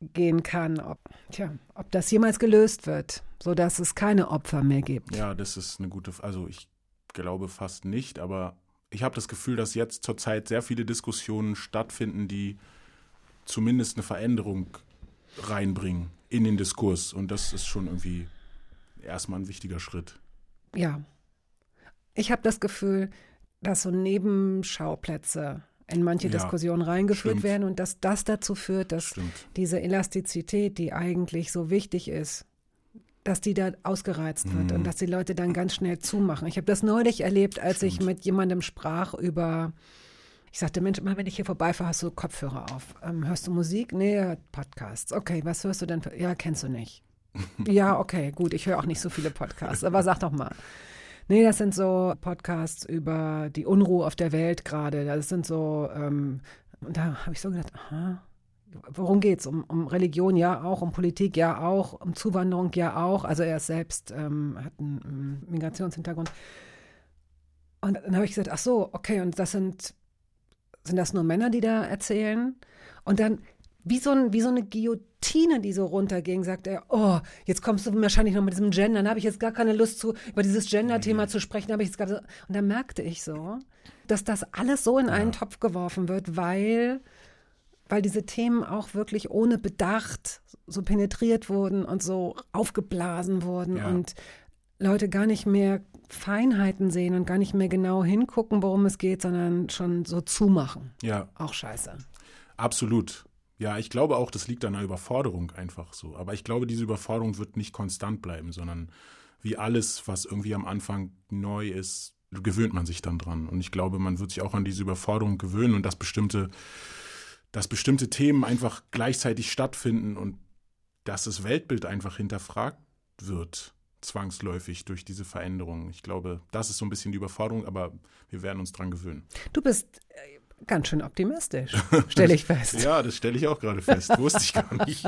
angehen kann, ob, tja, ob das jemals gelöst wird, sodass es keine Opfer mehr gibt. Ja, das ist eine gute, also ich glaube fast nicht, aber ich habe das Gefühl, dass jetzt zurzeit sehr viele Diskussionen stattfinden, die zumindest eine Veränderung reinbringen in den Diskurs. Und das ist schon irgendwie erstmal ein wichtiger Schritt. Ja. Ich habe das Gefühl, dass so Nebenschauplätze in manche Ja, Diskussionen reingeführt stimmt. werden und dass das dazu führt, dass Stimmt. diese Elastizität, die eigentlich so wichtig ist, dass die da ausgereizt wird Mhm. und dass die Leute dann ganz schnell zumachen. Ich habe das neulich erlebt, als ich mit jemandem sprach über, ich sagte, Mensch, immer wenn ich hier vorbeifahre, hast du Kopfhörer auf. Ähm, hörst du Musik? Nee, Podcasts. Okay, was hörst du denn? Ja, kennst du nicht. ja, okay, gut, ich höre auch nicht so viele Podcasts, aber sag doch mal. Nee, das sind so Podcasts über die Unruhe auf der Welt gerade. Das sind so, ähm, und da habe ich so gedacht, aha, worum geht's? Um, um Religion ja auch, um Politik ja auch, um Zuwanderung ja auch. Also er selbst ähm, hat einen Migrationshintergrund. Und dann habe ich gesagt, ach so, okay, und das sind, sind das nur Männer, die da erzählen? Und dann, wie so, ein, wie so eine Guillotine, die so runterging, sagt er, oh, jetzt kommst du wahrscheinlich noch mit diesem Gender, dann habe ich jetzt gar keine Lust zu, über dieses Gender-Thema zu sprechen, habe ich jetzt gar so. Und dann merkte ich so, dass das alles so in einen Topf geworfen wird, weil weil diese Themen auch wirklich ohne Bedacht so penetriert wurden und so aufgeblasen wurden Ja. und Leute gar nicht mehr Feinheiten sehen und gar nicht mehr genau hingucken, worum es geht, sondern schon so zumachen. Ja, Auch scheiße. absolut. Ja, ich glaube auch, das liegt an einer Überforderung einfach so. Aber ich glaube, diese Überforderung wird nicht konstant bleiben, sondern wie alles, was irgendwie am Anfang neu ist, gewöhnt man sich dann dran. Und ich glaube, man wird sich auch an diese Überforderung gewöhnen und dass bestimmte, dass bestimmte Themen einfach gleichzeitig stattfinden und dass das Weltbild einfach hinterfragt wird, zwangsläufig durch diese Veränderung. Ich glaube, das ist so ein bisschen die Überforderung, aber wir werden uns dran gewöhnen. Du bist äh, ganz schön optimistisch, stelle ich fest. Ja, das stelle ich auch gerade fest. Wusste ich gar nicht.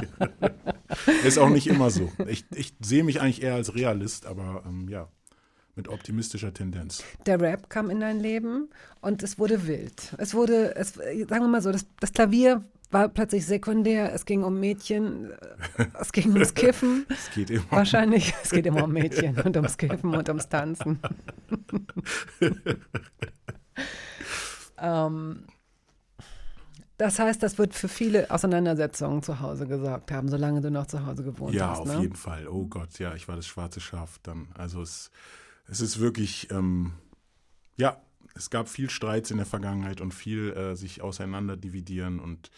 Ist auch nicht immer so. Ich, ich sehe mich eigentlich eher als Realist, aber ähm, ja, mit optimistischer Tendenz. Der Rap kam in dein Leben und es wurde wild. Es wurde, es, sagen wir mal so, das, das Klavier war plötzlich sekundär. Es ging um Mädchen, äh, es ging ums Kiffen. Es geht immer. Wahrscheinlich, es geht immer um Mädchen und ums Kiffen und ums Tanzen. Ähm, das heißt, das wird für viele Auseinandersetzungen zu Hause gesorgt haben, solange du noch zu Hause gewohnt Ja, hast. auf ne? jeden Fall. Oh Gott, ja, ich war das schwarze Schaf dann. Also es, es ist wirklich, ähm, ja, es gab viel Streits in der Vergangenheit und viel äh, sich auseinander dividieren und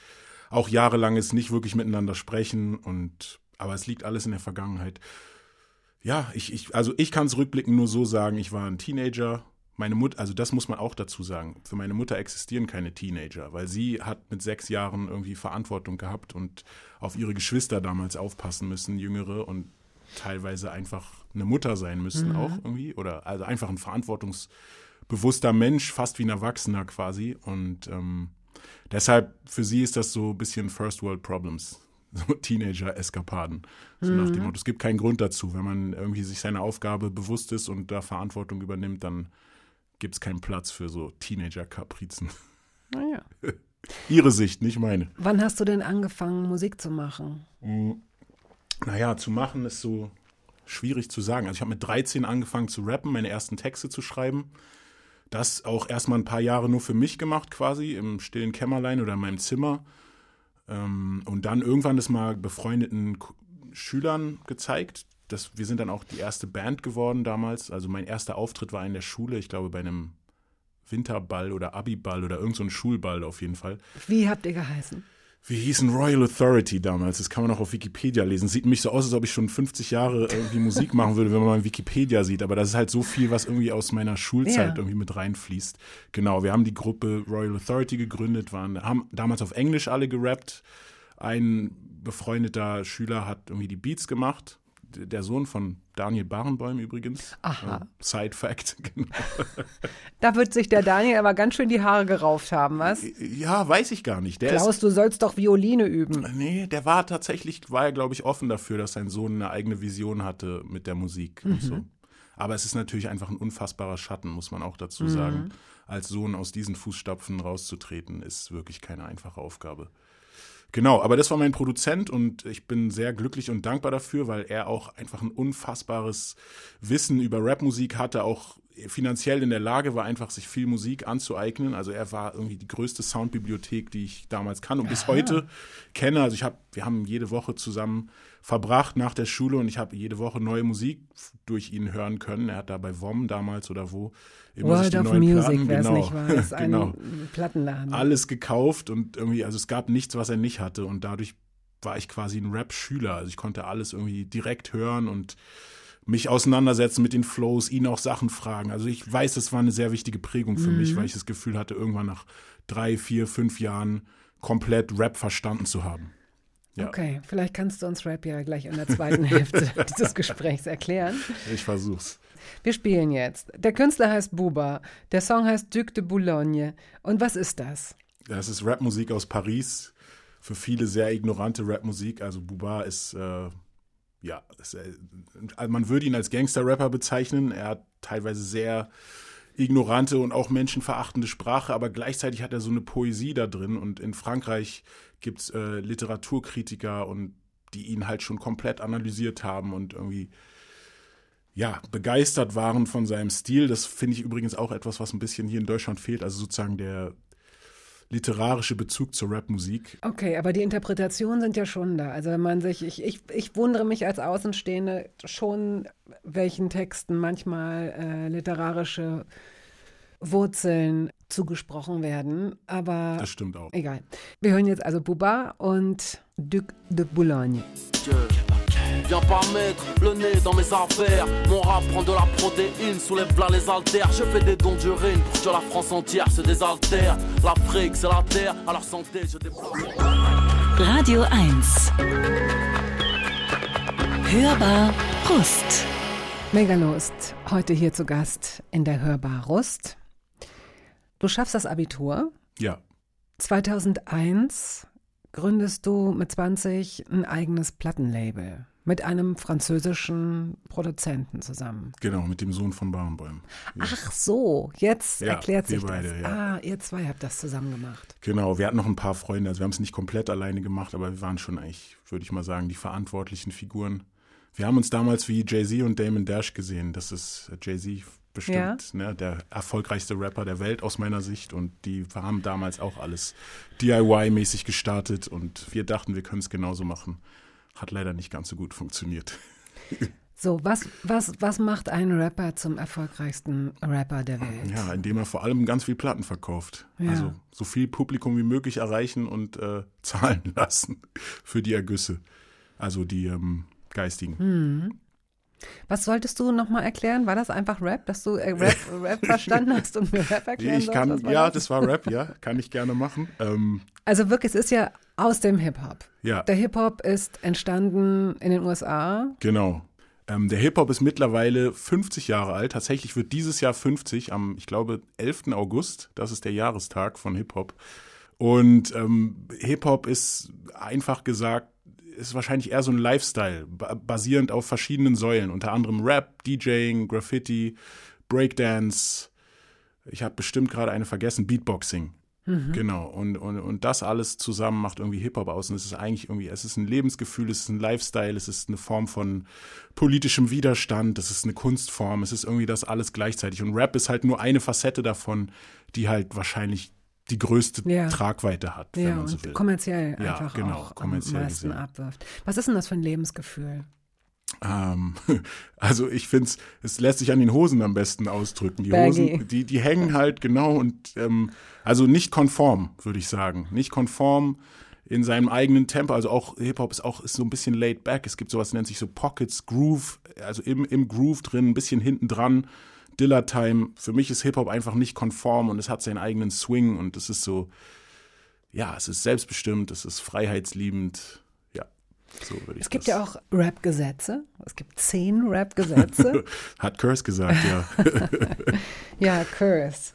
auch jahrelanges nicht wirklich miteinander sprechen und aber es liegt alles in der Vergangenheit. Ja, ich, ich also ich kann es rückblickend nur so sagen, ich war ein Teenager. Meine Mutter, also das muss man auch dazu sagen. Für meine Mutter existieren keine Teenager, weil sie hat mit sechs Jahren irgendwie Verantwortung gehabt und auf ihre Geschwister damals aufpassen müssen, jüngere und teilweise einfach eine Mutter sein müssten Mhm. auch irgendwie. Oder also einfach ein verantwortungsbewusster Mensch, fast wie ein Erwachsener quasi. Und ähm, deshalb, für sie ist das so ein bisschen First World Problems. So Teenager-Eskapaden. So nach dem Mhm. Motto, es gibt keinen Grund dazu. Wenn man irgendwie sich seiner Aufgabe bewusst ist und da Verantwortung übernimmt, dann gibt es keinen Platz für so Teenager-Kaprizen. Naja. Ihre Sicht, nicht meine. Wann hast du denn angefangen, Musik zu machen? Mm, Naja, zu machen ist so schwierig zu sagen. Also ich habe mit 13 angefangen zu rappen, meine ersten Texte zu schreiben. Das auch erstmal ein paar Jahre nur für mich gemacht, quasi im stillen Kämmerlein oder in meinem Zimmer. Ähm, und dann irgendwann das mal befreundeten Schülern gezeigt. Das, wir sind dann auch die erste Band geworden damals. Also mein erster Auftritt war in der Schule, ich glaube bei einem Winterball oder Abiball oder irgendein so Schulball auf jeden Fall. Wie habt ihr geheißen? Wir hießen Royal Authority damals. Das kann man auch auf Wikipedia lesen. Sieht mich so aus, als ob ich schon 50 Jahre irgendwie Musik machen würde, wenn man mal Wikipedia sieht. Aber das ist halt so viel, was irgendwie aus meiner Schulzeit Ja. irgendwie mit reinfließt. Genau, wir haben die Gruppe Royal Authority gegründet, waren, haben damals auf Englisch alle gerappt. Ein befreundeter Schüler hat irgendwie die Beats gemacht. Der Sohn von Daniel Barenboim übrigens. Aha. Äh, Side Fact, genau. Da wird sich der Daniel aber ganz schön die Haare gerauft haben, was? Ja, weiß ich gar nicht. Der ist, Klaus, du sollst doch Violine üben. Nee, der war tatsächlich, war er, glaube ich, offen dafür, dass sein Sohn eine eigene Vision hatte mit der Musik und Mhm. so. Aber es ist natürlich einfach ein unfassbarer Schatten, muss man auch dazu Mhm. sagen. Als Sohn aus diesen Fußstapfen rauszutreten, ist wirklich keine einfache Aufgabe. Genau, aber das war mein Produzent und ich bin sehr glücklich und dankbar dafür, weil er auch einfach ein unfassbares Wissen über Rapmusik hatte, auch finanziell in der Lage war, einfach sich viel Musik anzueignen. Also er war irgendwie die größte Soundbibliothek, die ich damals kann und bis Aha. heute kenne. Also ich habe, wir haben jede Woche zusammen verbracht nach der Schule und ich habe jede Woche neue Musik durch ihn hören können. Er hat da bei WOM damals oder wo immer sich World die of neuen Music, Platten, genau, nicht weiß, genau, Plattenladen. alles gekauft und irgendwie, also es gab nichts, was er nicht hatte und dadurch war ich quasi ein Rap-Schüler. Also ich konnte alles irgendwie direkt hören und mich auseinandersetzen mit den Flows, ihn auch Sachen fragen. Also ich weiß, das war eine sehr wichtige Prägung für mich, Mhm. weil ich das Gefühl hatte, irgendwann nach drei, vier, fünf Jahren komplett Rap verstanden zu haben. Ja, Okay, vielleicht kannst du uns Rap ja gleich in der zweiten Hälfte dieses Gesprächs erklären. ich versuch's. Wir spielen jetzt. Der Künstler heißt Buba, der Song heißt Duc de Boulogne. Und was ist das? Das ist Rapmusik aus Paris. Für viele sehr ignorante Rapmusik. Also Buba ist, äh, ja, äh, also man würde ihn als Gangster-Rapper bezeichnen. Er hat teilweise sehr ignorante und auch menschenverachtende Sprache, aber gleichzeitig hat er so eine Poesie da drin. Und in Frankreich gibt es äh, Literaturkritiker und die ihn halt schon komplett analysiert haben und irgendwie ja, begeistert waren von seinem Stil. Das finde ich übrigens auch etwas, was ein bisschen hier in Deutschland fehlt. Also sozusagen der literarische Bezug zur Rapmusik. Okay, aber die Interpretationen sind ja schon da. Also wenn man sich, ich, ich, ich wundere mich als Außenstehende schon, welchen Texten manchmal äh, literarische Wurzeln zugesprochen werden. Aber Das stimmt auch. egal. Wir hören jetzt also Buba und Duc de Boulogne. Viens pas mettre le nez dans mes affaires. Mon rap prend de la protéine, soulève là les haltères. Je fais des dons d'urine pour que la France entière se désaltère. L'Afrique, c'est la terre, à leur santé, je déploie. Radio 1. Hörbar Brust. Megalust, heute hier zu Gast in der Hörbar Rust. Du schaffst das Abitur. Ja, 2001 gründest du mit 20 ein eigenes Plattenlabel mit einem französischen Produzenten zusammen. genau, mit dem Sohn von Barenbäum. Ja. Ach so, jetzt Ja, erklärt sich beide, das. ja. Ah, ihr zwei habt das zusammen gemacht. Genau, wir hatten noch ein paar Freunde, also wir haben es nicht komplett alleine gemacht, aber wir waren schon eigentlich, würde ich mal sagen, die verantwortlichen Figuren. Wir haben uns damals wie Jay-Z und Damon Dash gesehen. Das ist äh, Jay-Z bestimmt ne, der erfolgreichste Rapper der Welt aus meiner Sicht und die haben damals auch alles DIY-mäßig gestartet und wir dachten, wir können es genauso machen. Hat leider nicht ganz so gut funktioniert. So, was, was, was macht einen Rapper zum erfolgreichsten Rapper der Welt? Ja, indem er vor allem ganz viel Platten verkauft. Ja. Also so viel Publikum wie möglich erreichen und äh, zahlen lassen für die Ergüsse. Also die ähm, geistigen. Hm. Was solltest du nochmal erklären? War das einfach Rap, dass du äh, Rap, Rap verstanden hast und mir Rap erklären Ich sollst? kann, war ja, das war Rap, ja, kann ich gerne machen. Ähm, Also wirklich, es ist ja aus dem Hip-Hop. Ja. Der Hip-Hop ist entstanden in den USA. genau. Ähm, der Hip-Hop ist mittlerweile 50 Jahre alt. Tatsächlich wird dieses Jahr 50 am, ich glaube, 11. August. Das ist der Jahrestag von Hip-Hop. Und ähm, Hip-Hop ist einfach gesagt, ist wahrscheinlich eher so ein Lifestyle, basierend auf verschiedenen Säulen, unter anderem Rap, DJing, Graffiti, Breakdance. Ich habe bestimmt gerade eine vergessen, Beatboxing. Mhm. Genau. Und, und, und das alles zusammen macht irgendwie Hip-Hop aus. Und es ist eigentlich irgendwie, es ist ein Lebensgefühl, es ist ein Lifestyle, es ist eine Form von politischem Widerstand, es ist eine Kunstform, es ist irgendwie das alles gleichzeitig. Und Rap ist halt nur eine Facette davon, die halt wahrscheinlich die größte ja. Tragweite hat, wenn ja, man so will. kommerziell ja, einfach genau, auch kommerziell am meisten gesehen. abwirft. Was ist denn das für ein Lebensgefühl? Ähm, also ich finde es lässt sich an den Hosen am besten ausdrücken. Die Baggy. Hosen, die, die hängen halt genau und ähm, also nicht konform, würde ich sagen. Nicht konform in seinem eigenen Tempo. Also auch Hip-Hop ist auch ist so ein bisschen laid back. Es gibt sowas, nennt sich so Pockets, Groove, also im, im Groove drin, ein bisschen hinten dran. Dilla Time. Für mich ist Hip-Hop einfach nicht konform und es hat seinen eigenen Swing und es ist so, ja, es ist selbstbestimmt, es ist freiheitsliebend. Ja, so würde ich Es gibt das. ja auch Rap-Gesetze. Es gibt zehn Rap-Gesetze. Hat Curse gesagt, ja. ja, Curse.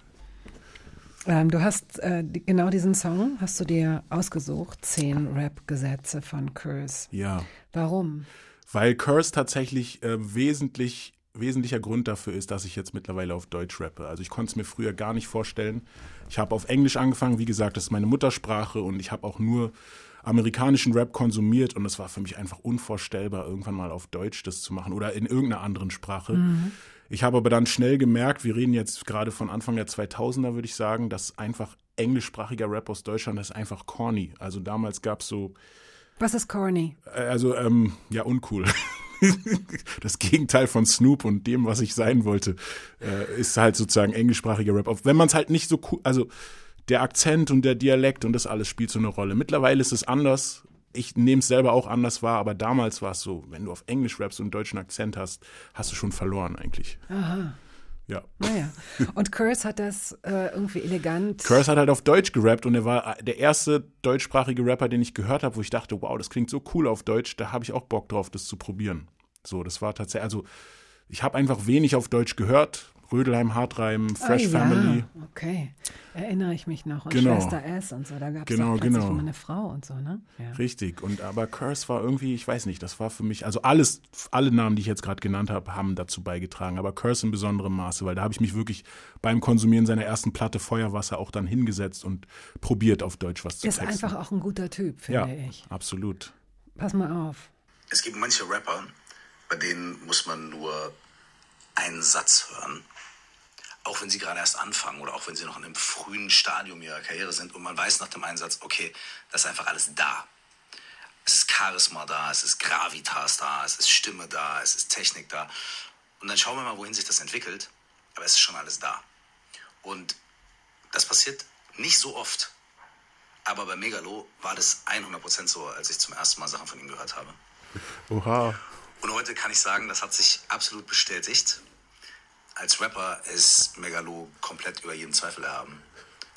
Ähm, du hast äh, die, genau diesen Song hast du dir ausgesucht, zehn Rap-Gesetze von Curse. ja. Warum? Weil Curse tatsächlich äh, wesentlich, wesentlicher Grund dafür ist, dass ich jetzt mittlerweile auf Deutsch rappe. Also ich konnte es mir früher gar nicht vorstellen. Ich habe auf Englisch angefangen, wie gesagt, das ist meine Muttersprache und ich habe auch nur amerikanischen Rap konsumiert und es war für mich einfach unvorstellbar, irgendwann mal auf Deutsch das zu machen oder in irgendeiner anderen Sprache. Ich habe aber dann schnell gemerkt, wir reden jetzt gerade von Anfang der 2000er, würde ich sagen, dass einfach englischsprachiger Rap aus Deutschland das ist einfach corny. Also damals gab es so Was ist corny? äh, Also, ähm, ja, uncool. das Gegenteil von Snoop und dem, was ich sein wollte, äh, ist halt sozusagen englischsprachiger Rap. Auch wenn man es halt nicht so cool, also der Akzent und der Dialekt und das alles spielt so eine Rolle. Mittlerweile ist es anders. Ich nehme es selber auch anders wahr, aber damals war es so, wenn du auf Englisch rappst und einen deutschen Akzent hast, hast du schon verloren eigentlich. Aha. Ja. Naja. Und Curse hat das äh, irgendwie elegant. Curse hat halt auf Deutsch gerappt und er war der erste deutschsprachige Rapper, den ich gehört habe, wo ich dachte, wow, das klingt so cool auf Deutsch, da habe ich auch Bock drauf, das zu probieren. So, das war tatsächlich, also ich habe einfach wenig auf Deutsch gehört. Rödelheim, Hartreim, Fresh ah, Family. Ja, okay. Erinnere ich mich noch. Und Genau. Schwester S und so. Da gab es Genau, auch plötzlich genau. immer eine Frau und so, ne? Ja. Richtig. Und aber Curse war irgendwie, ich weiß nicht, das war für mich, also alles, alle Namen, die ich jetzt gerade genannt habe, haben dazu beigetragen. Aber Curse in besonderem Maße, weil da habe ich mich wirklich beim Konsumieren seiner ersten Platte Feuerwasser auch dann hingesetzt und probiert auf Deutsch was zu Ist texten. einfach auch ein guter Typ, finde ja, ich. absolut. Pass mal auf. Es gibt manche Rapper, bei denen muss man nur einen Satz hören, auch wenn sie gerade erst anfangen oder auch wenn sie noch in einem frühen Stadium ihrer Karriere sind und man weiß nach dem Einsatz, okay, das ist einfach alles da. Es ist Charisma da, es ist Gravitas da, es ist Stimme da, es ist Technik da. Und dann schauen wir mal, wohin sich das entwickelt. Aber es ist schon alles da. Und das passiert nicht so oft. Aber bei Megalo war das 100% so, als ich zum ersten Mal Sachen von ihm gehört habe. Oha. Und heute kann ich sagen, das hat sich absolut bestätigt. Als Rapper ist Megalo komplett über jeden Zweifel erhaben.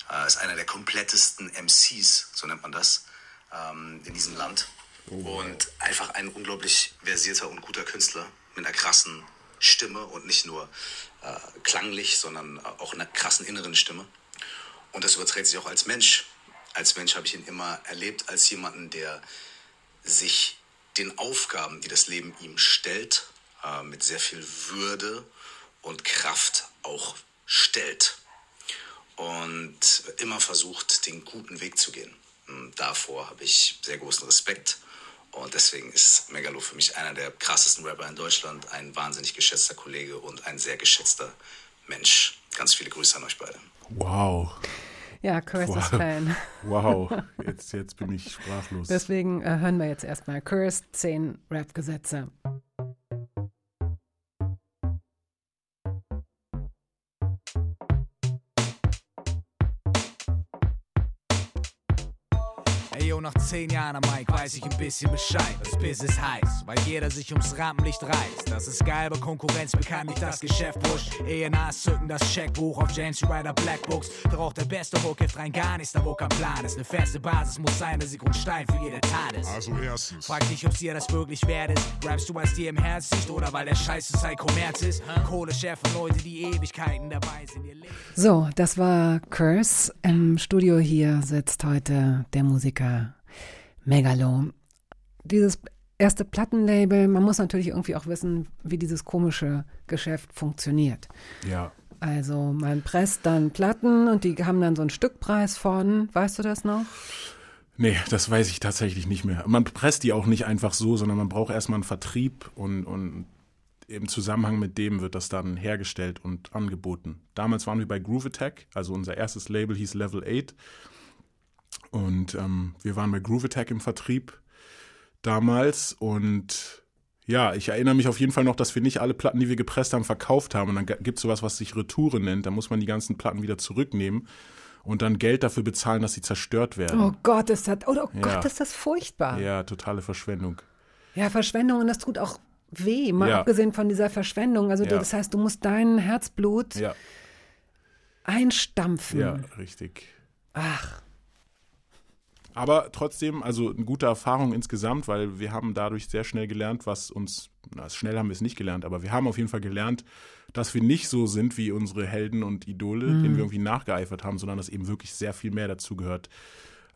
Er ist einer der komplettesten MCs, so nennt man das, ähm, in diesem Land. Und einfach ein unglaublich versierter und guter Künstler mit einer krassen Stimme und nicht nur äh, klanglich, sondern auch einer krassen inneren Stimme. Und das überträgt sich auch als Mensch. Als Mensch habe ich ihn immer erlebt als jemanden, der sich den Aufgaben, die das Leben ihm stellt, äh, mit sehr viel Würde und Kraft auch stellt. Und immer versucht, den guten Weg zu gehen. Und davor habe ich sehr großen Respekt. Und deswegen ist Megalo für mich einer der krassesten Rapper in Deutschland, ein wahnsinnig geschätzter Kollege und ein sehr geschätzter Mensch. Ganz viele Grüße an euch beide. Wow. Ja, Curse ist Wow. Fan. Wow. Jetzt, jetzt bin ich sprachlos. Deswegen äh, hören wir jetzt erstmal Curse, 10 Rap-Gesetze. Nach zehn Jahren am Mike weiß ich ein bisschen Bescheid. Das Biss ist heiß, weil jeder sich ums Rampenlicht reißt. Das ist geil, aber Konkurrenz bekannt nicht das Geschäft wurscht. Ehe nas zücken das Checkbuch auf James Ryder Black Books. Doch auch der beste Hook hilft rein gar nichts, da wo kein Plan ist. Eine feste Basis muss sein, dass sie Grundstein für jede Tat ist. Also erstens. Frag dich, ob dir das wirklich wert ist. Rappst du, es dir im Herz liegt oder weil der Scheiße sei Kommerz ist? Kohle schärfen Leute, die Ewigkeiten dabei sind. Ihr Leben So, das war Curse. Im Studio hier sitzt heute der Musiker Megalo. Dieses erste Plattenlabel, man muss natürlich irgendwie auch wissen, wie dieses komische Geschäft funktioniert. Ja. Also man presst dann Platten und die haben dann so einen Stückpreis von, weißt du das noch? Nee, das weiß ich tatsächlich nicht mehr. Man presst die auch nicht einfach so, sondern man braucht erstmal einen Vertrieb und, und im Zusammenhang mit dem wird das dann hergestellt und angeboten. Damals waren wir bei Groove Attack, also unser erstes Label hieß Level 8. Und ähm, wir waren bei Groove Attack im Vertrieb damals und ja, ich erinnere mich auf jeden Fall noch, dass wir nicht alle Platten, die wir gepresst haben, verkauft haben. Und dann gibt es sowas, was sich Retoure nennt. Da muss man die ganzen Platten wieder zurücknehmen und dann Geld dafür bezahlen, dass sie zerstört werden. Oh Gott, ist das, oh, oh Ja. Gott, ist das furchtbar. Ja, totale Verschwendung. Ja, Verschwendung und das tut auch weh, mal Ja. abgesehen von dieser Verschwendung. Also Ja. das heißt, du musst dein Herzblut Ja, einstampfen. ja, richtig. Ach, Aber trotzdem, also eine gute Erfahrung insgesamt, weil wir haben dadurch sehr schnell gelernt, was uns, na, schnell haben wir es nicht gelernt, aber wir haben auf jeden Fall gelernt, dass wir nicht so sind wie unsere Helden und Idole, Mhm. denen wir irgendwie nachgeeifert haben, sondern dass eben wirklich sehr viel mehr dazu gehört,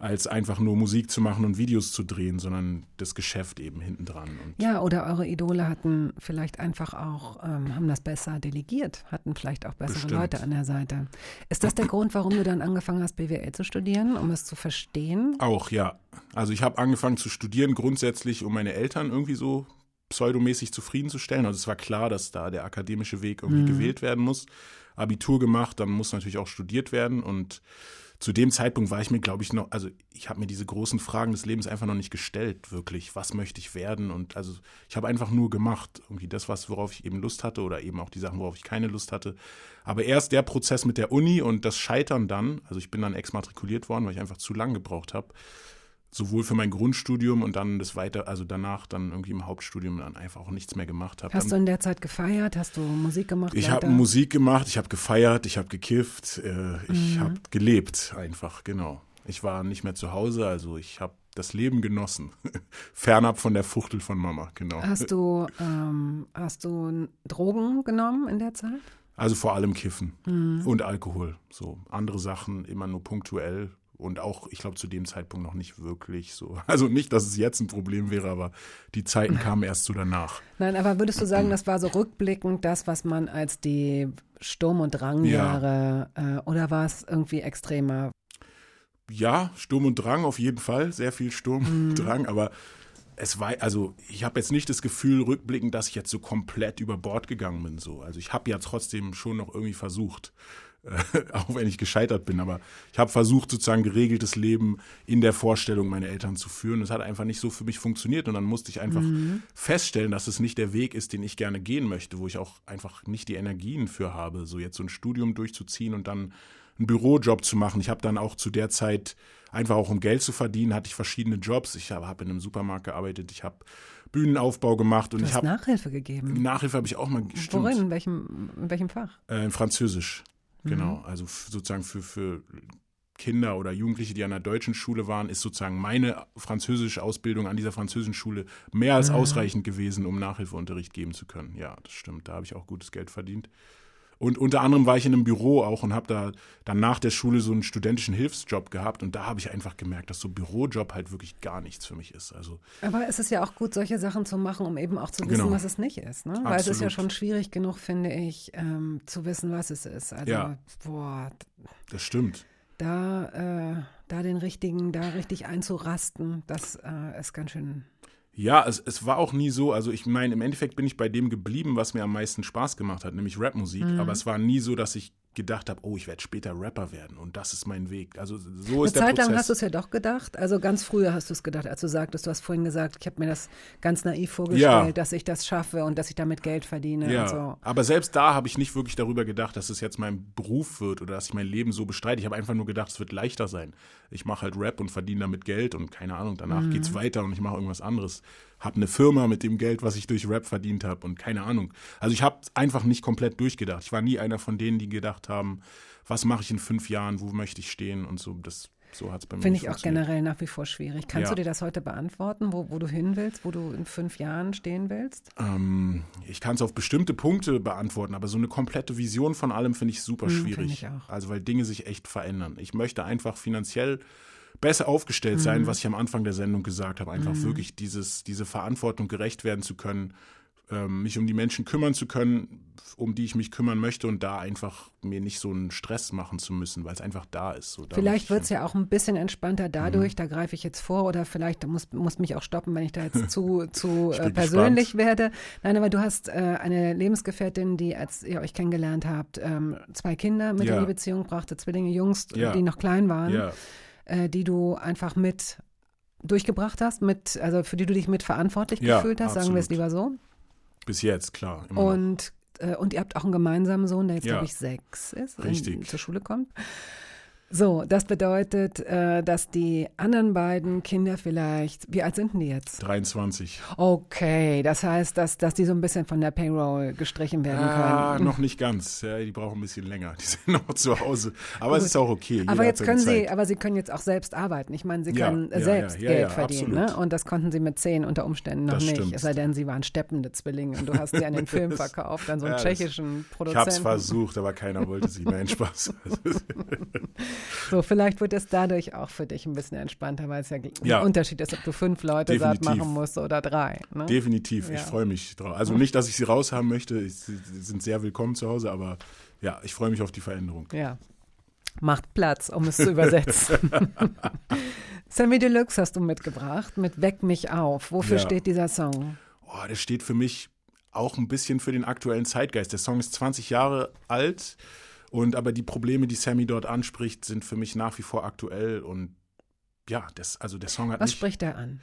als einfach nur Musik zu machen und Videos zu drehen, sondern das Geschäft eben hinten dran. Und ja, oder eure Idole hatten vielleicht einfach auch, ähm, haben das besser delegiert, hatten vielleicht auch bessere Bestimmt. Leute an der Seite. Ist das der Grund, warum du dann angefangen hast, BWL zu studieren, um es zu verstehen? Auch, ja. Also ich habe angefangen zu studieren, grundsätzlich, um meine Eltern irgendwie so pseudomäßig zufriedenzustellen. Also es war klar, dass da der akademische Weg irgendwie Mhm. gewählt werden muss. Abitur gemacht, dann muss natürlich auch studiert werden. Und zu dem Zeitpunkt war ich mir, glaube ich, noch, also ich habe mir diese großen Fragen des Lebens einfach noch nicht gestellt, wirklich. Was möchte ich werden? Und also ich habe einfach nur gemacht, irgendwie das, was, worauf ich eben Lust hatte oder eben auch die Sachen, worauf ich keine Lust hatte. Aber erst der Prozess mit der Uni und das Scheitern dann, also ich bin dann exmatrikuliert worden, weil ich einfach zu lang gebraucht habe sowohl für mein Grundstudium und dann das weiter, also danach dann irgendwie im Hauptstudium dann einfach auch nichts mehr gemacht habe. Hast du in der Zeit gefeiert? Hast du Musik gemacht? ich habe Musik gemacht, ich habe gefeiert, ich habe gekifft, äh, ich Mhm. habe gelebt einfach, genau. Ich war nicht mehr zu Hause, also ich habe das Leben genossen. Fernab von der Fuchtel von Mama, genau. Hast du, ähm, hast du Drogen genommen in der Zeit? Also vor allem Kiffen Mhm. und Alkohol. So andere Sachen immer nur punktuell und auch, ich glaube, zu dem Zeitpunkt noch nicht wirklich so. Also nicht, dass es jetzt ein Problem wäre, aber die Zeiten kamen erst so danach. Nein, aber würdest du sagen, das war so rückblickend das, was man als die Sturm- und Drangjahre, äh, oder war es irgendwie extremer? Ja, Sturm und Drang auf jeden Fall, sehr viel Sturm Mhm. und Drang, aber es war, also ich habe jetzt nicht das Gefühl rückblickend, dass ich jetzt so komplett über Bord gegangen bin. So. Also ich habe ja trotzdem schon noch irgendwie versucht, auch wenn ich gescheitert bin, aber ich habe versucht, sozusagen geregeltes Leben in der Vorstellung meiner Eltern zu führen. Es hat einfach nicht so für mich funktioniert und dann musste ich einfach Mhm. feststellen, dass es nicht der Weg ist, den ich gerne gehen möchte, wo ich auch einfach nicht die Energien für habe, so jetzt so ein Studium durchzuziehen und dann einen Bürojob zu machen. Ich habe dann auch zu der Zeit einfach auch um Geld zu verdienen, hatte ich verschiedene Jobs. Ich habe hab in einem Supermarkt gearbeitet, ich habe Bühnenaufbau gemacht und Du ich hast habe Nachhilfe gegeben. Nachhilfe habe ich auch mal stimmt. Worin? In welchem, in welchem Fach? Äh, Französisch, Mhm. genau. Also f- sozusagen für, für Kinder oder Jugendliche, die an der deutschen Schule waren, ist sozusagen meine französische Ausbildung an dieser französischen Schule mehr als Mhm. ausreichend gewesen, um Nachhilfeunterricht geben zu können. Ja, das stimmt. Da habe ich auch gutes Geld verdient. Und unter anderem war ich in einem Büro auch und habe da dann nach der Schule so einen studentischen Hilfsjob gehabt und da habe ich einfach gemerkt, dass so Bürojob halt wirklich gar nichts für mich ist. Also Aber es ist ja auch gut, solche Sachen zu machen, um eben auch zu wissen, Genau. was es nicht ist. Ne? Weil es ist ja Absolut. schon schwierig genug, finde ich, ähm, zu wissen, was es ist. Also, Ja. boah, das stimmt. da, äh, da den richtigen, da richtig einzurasten, das äh, ist ganz schön. Ja, es, es war auch nie so, also ich meine, im Endeffekt bin ich bei dem geblieben, was mir am meisten Spaß gemacht hat, nämlich Rapmusik. Mhm. Aber es war nie so, dass ich gedacht habe, oh, ich werde später Rapper werden und das ist mein Weg. Also so Eine ist der Zeit lang hast du es ja doch gedacht. Also ganz früher hast du es gedacht, als du sagtest, du hast vorhin gesagt, ich habe mir das ganz naiv vorgestellt, Ja. dass ich das schaffe und dass ich damit Geld verdiene Ja, und so. aber selbst da habe ich nicht wirklich darüber gedacht, dass es jetzt mein Beruf wird oder dass ich mein Leben so bestreite. Ich habe einfach nur gedacht, es wird leichter sein. Ich mache halt Rap und verdiene damit Geld und keine Ahnung, danach Mhm. geht's weiter und ich mache irgendwas anderes. Habe eine Firma mit dem Geld, was ich durch Rap verdient habe und keine Ahnung. Also ich habe einfach nicht komplett durchgedacht. Ich war nie einer von denen, die gedacht haben, was mache ich in fünf Jahren, wo möchte ich stehen und so. Das, so hat es bei mir Finde ich auch generell nach wie vor schwierig. Kannst Ja. du dir das heute beantworten, wo, wo du hin willst, wo du in fünf Jahren stehen willst? Ähm, ich kann es auf bestimmte Punkte beantworten, aber so eine komplette Vision von allem finde ich super Hm, schwierig. ich auch. Also weil Dinge sich echt verändern. Ich möchte einfach finanziell besser aufgestellt sein, Mhm. was ich am Anfang der Sendung gesagt habe. Einfach Mhm. wirklich dieses, diese Verantwortung gerecht werden zu können, ähm, mich um die Menschen kümmern zu können, um die ich mich kümmern möchte und da einfach mir nicht so einen Stress machen zu müssen, weil es einfach da ist. So, da Vielleicht wird es ja auch ein bisschen entspannter Mhm. dadurch, da greife ich jetzt vor oder vielleicht muss, muss mich auch stoppen, wenn ich da jetzt zu, zu äh, persönlich werde. Nein, aber du hast äh, eine Lebensgefährtin, die, als ihr euch kennengelernt habt, ähm, zwei Kinder mit Ja. in die Beziehung brachte, Zwillinge Jungs, Ja. die noch klein waren, Ja. Äh, die du einfach mit durchgebracht hast, mit, also für die du dich mit verantwortlich Ja, gefühlt hast, sagen wir es absolut. lieber so. Bis jetzt, klar. Und, äh, und ihr habt auch einen gemeinsamen Sohn, der jetzt, Ja. glaube ich, sechs ist, in, Richtig. zur Schule kommt. So, das bedeutet, äh, dass die anderen beiden Kinder vielleicht, wie alt sind denn die jetzt? 23. Okay, das heißt, dass, dass die so ein bisschen von der Payroll gestrichen werden Ah, können. noch nicht ganz. Ja, die brauchen ein bisschen länger. Die sind noch zu Hause. Aber es Gut. ist auch okay. Aber jetzt können sie, aber sie können jetzt auch selbst arbeiten. Ich meine, sie Ja, können ja, selbst Geld verdienen. Ne? Und das konnten sie mit zehn unter Umständen noch Das nicht. stimmt. Es sei denn, sie waren steppende Zwillinge und du hast sie an den Film verkauft, an so einen tschechischen Ich Produzenten. habe es versucht, aber keiner wollte sie. Nein, Spaß. So, vielleicht wird es dadurch auch für dich ein bisschen entspannter, weil es ja, Ja. ein Unterschied ist, ob du fünf Leute satt machen musst oder drei. Ne? Definitiv. Ja. Ich freue mich drauf. Also nicht, dass ich sie raushaben möchte. Ich, sie sind sehr willkommen zu Hause, aber ja, ich freue mich auf die Veränderung. Ja. Macht Platz, um es zu übersetzen. Sammy Deluxe hast du mitgebracht mit Weck mich auf. Wofür Ja. steht dieser Song? Oh, der steht für mich auch ein bisschen für den aktuellen Zeitgeist. Der Song ist 20 Jahre alt und aber die Probleme, die Sammy dort anspricht, sind für mich nach wie vor aktuell und ja, das, also der Song hat Was spricht er an?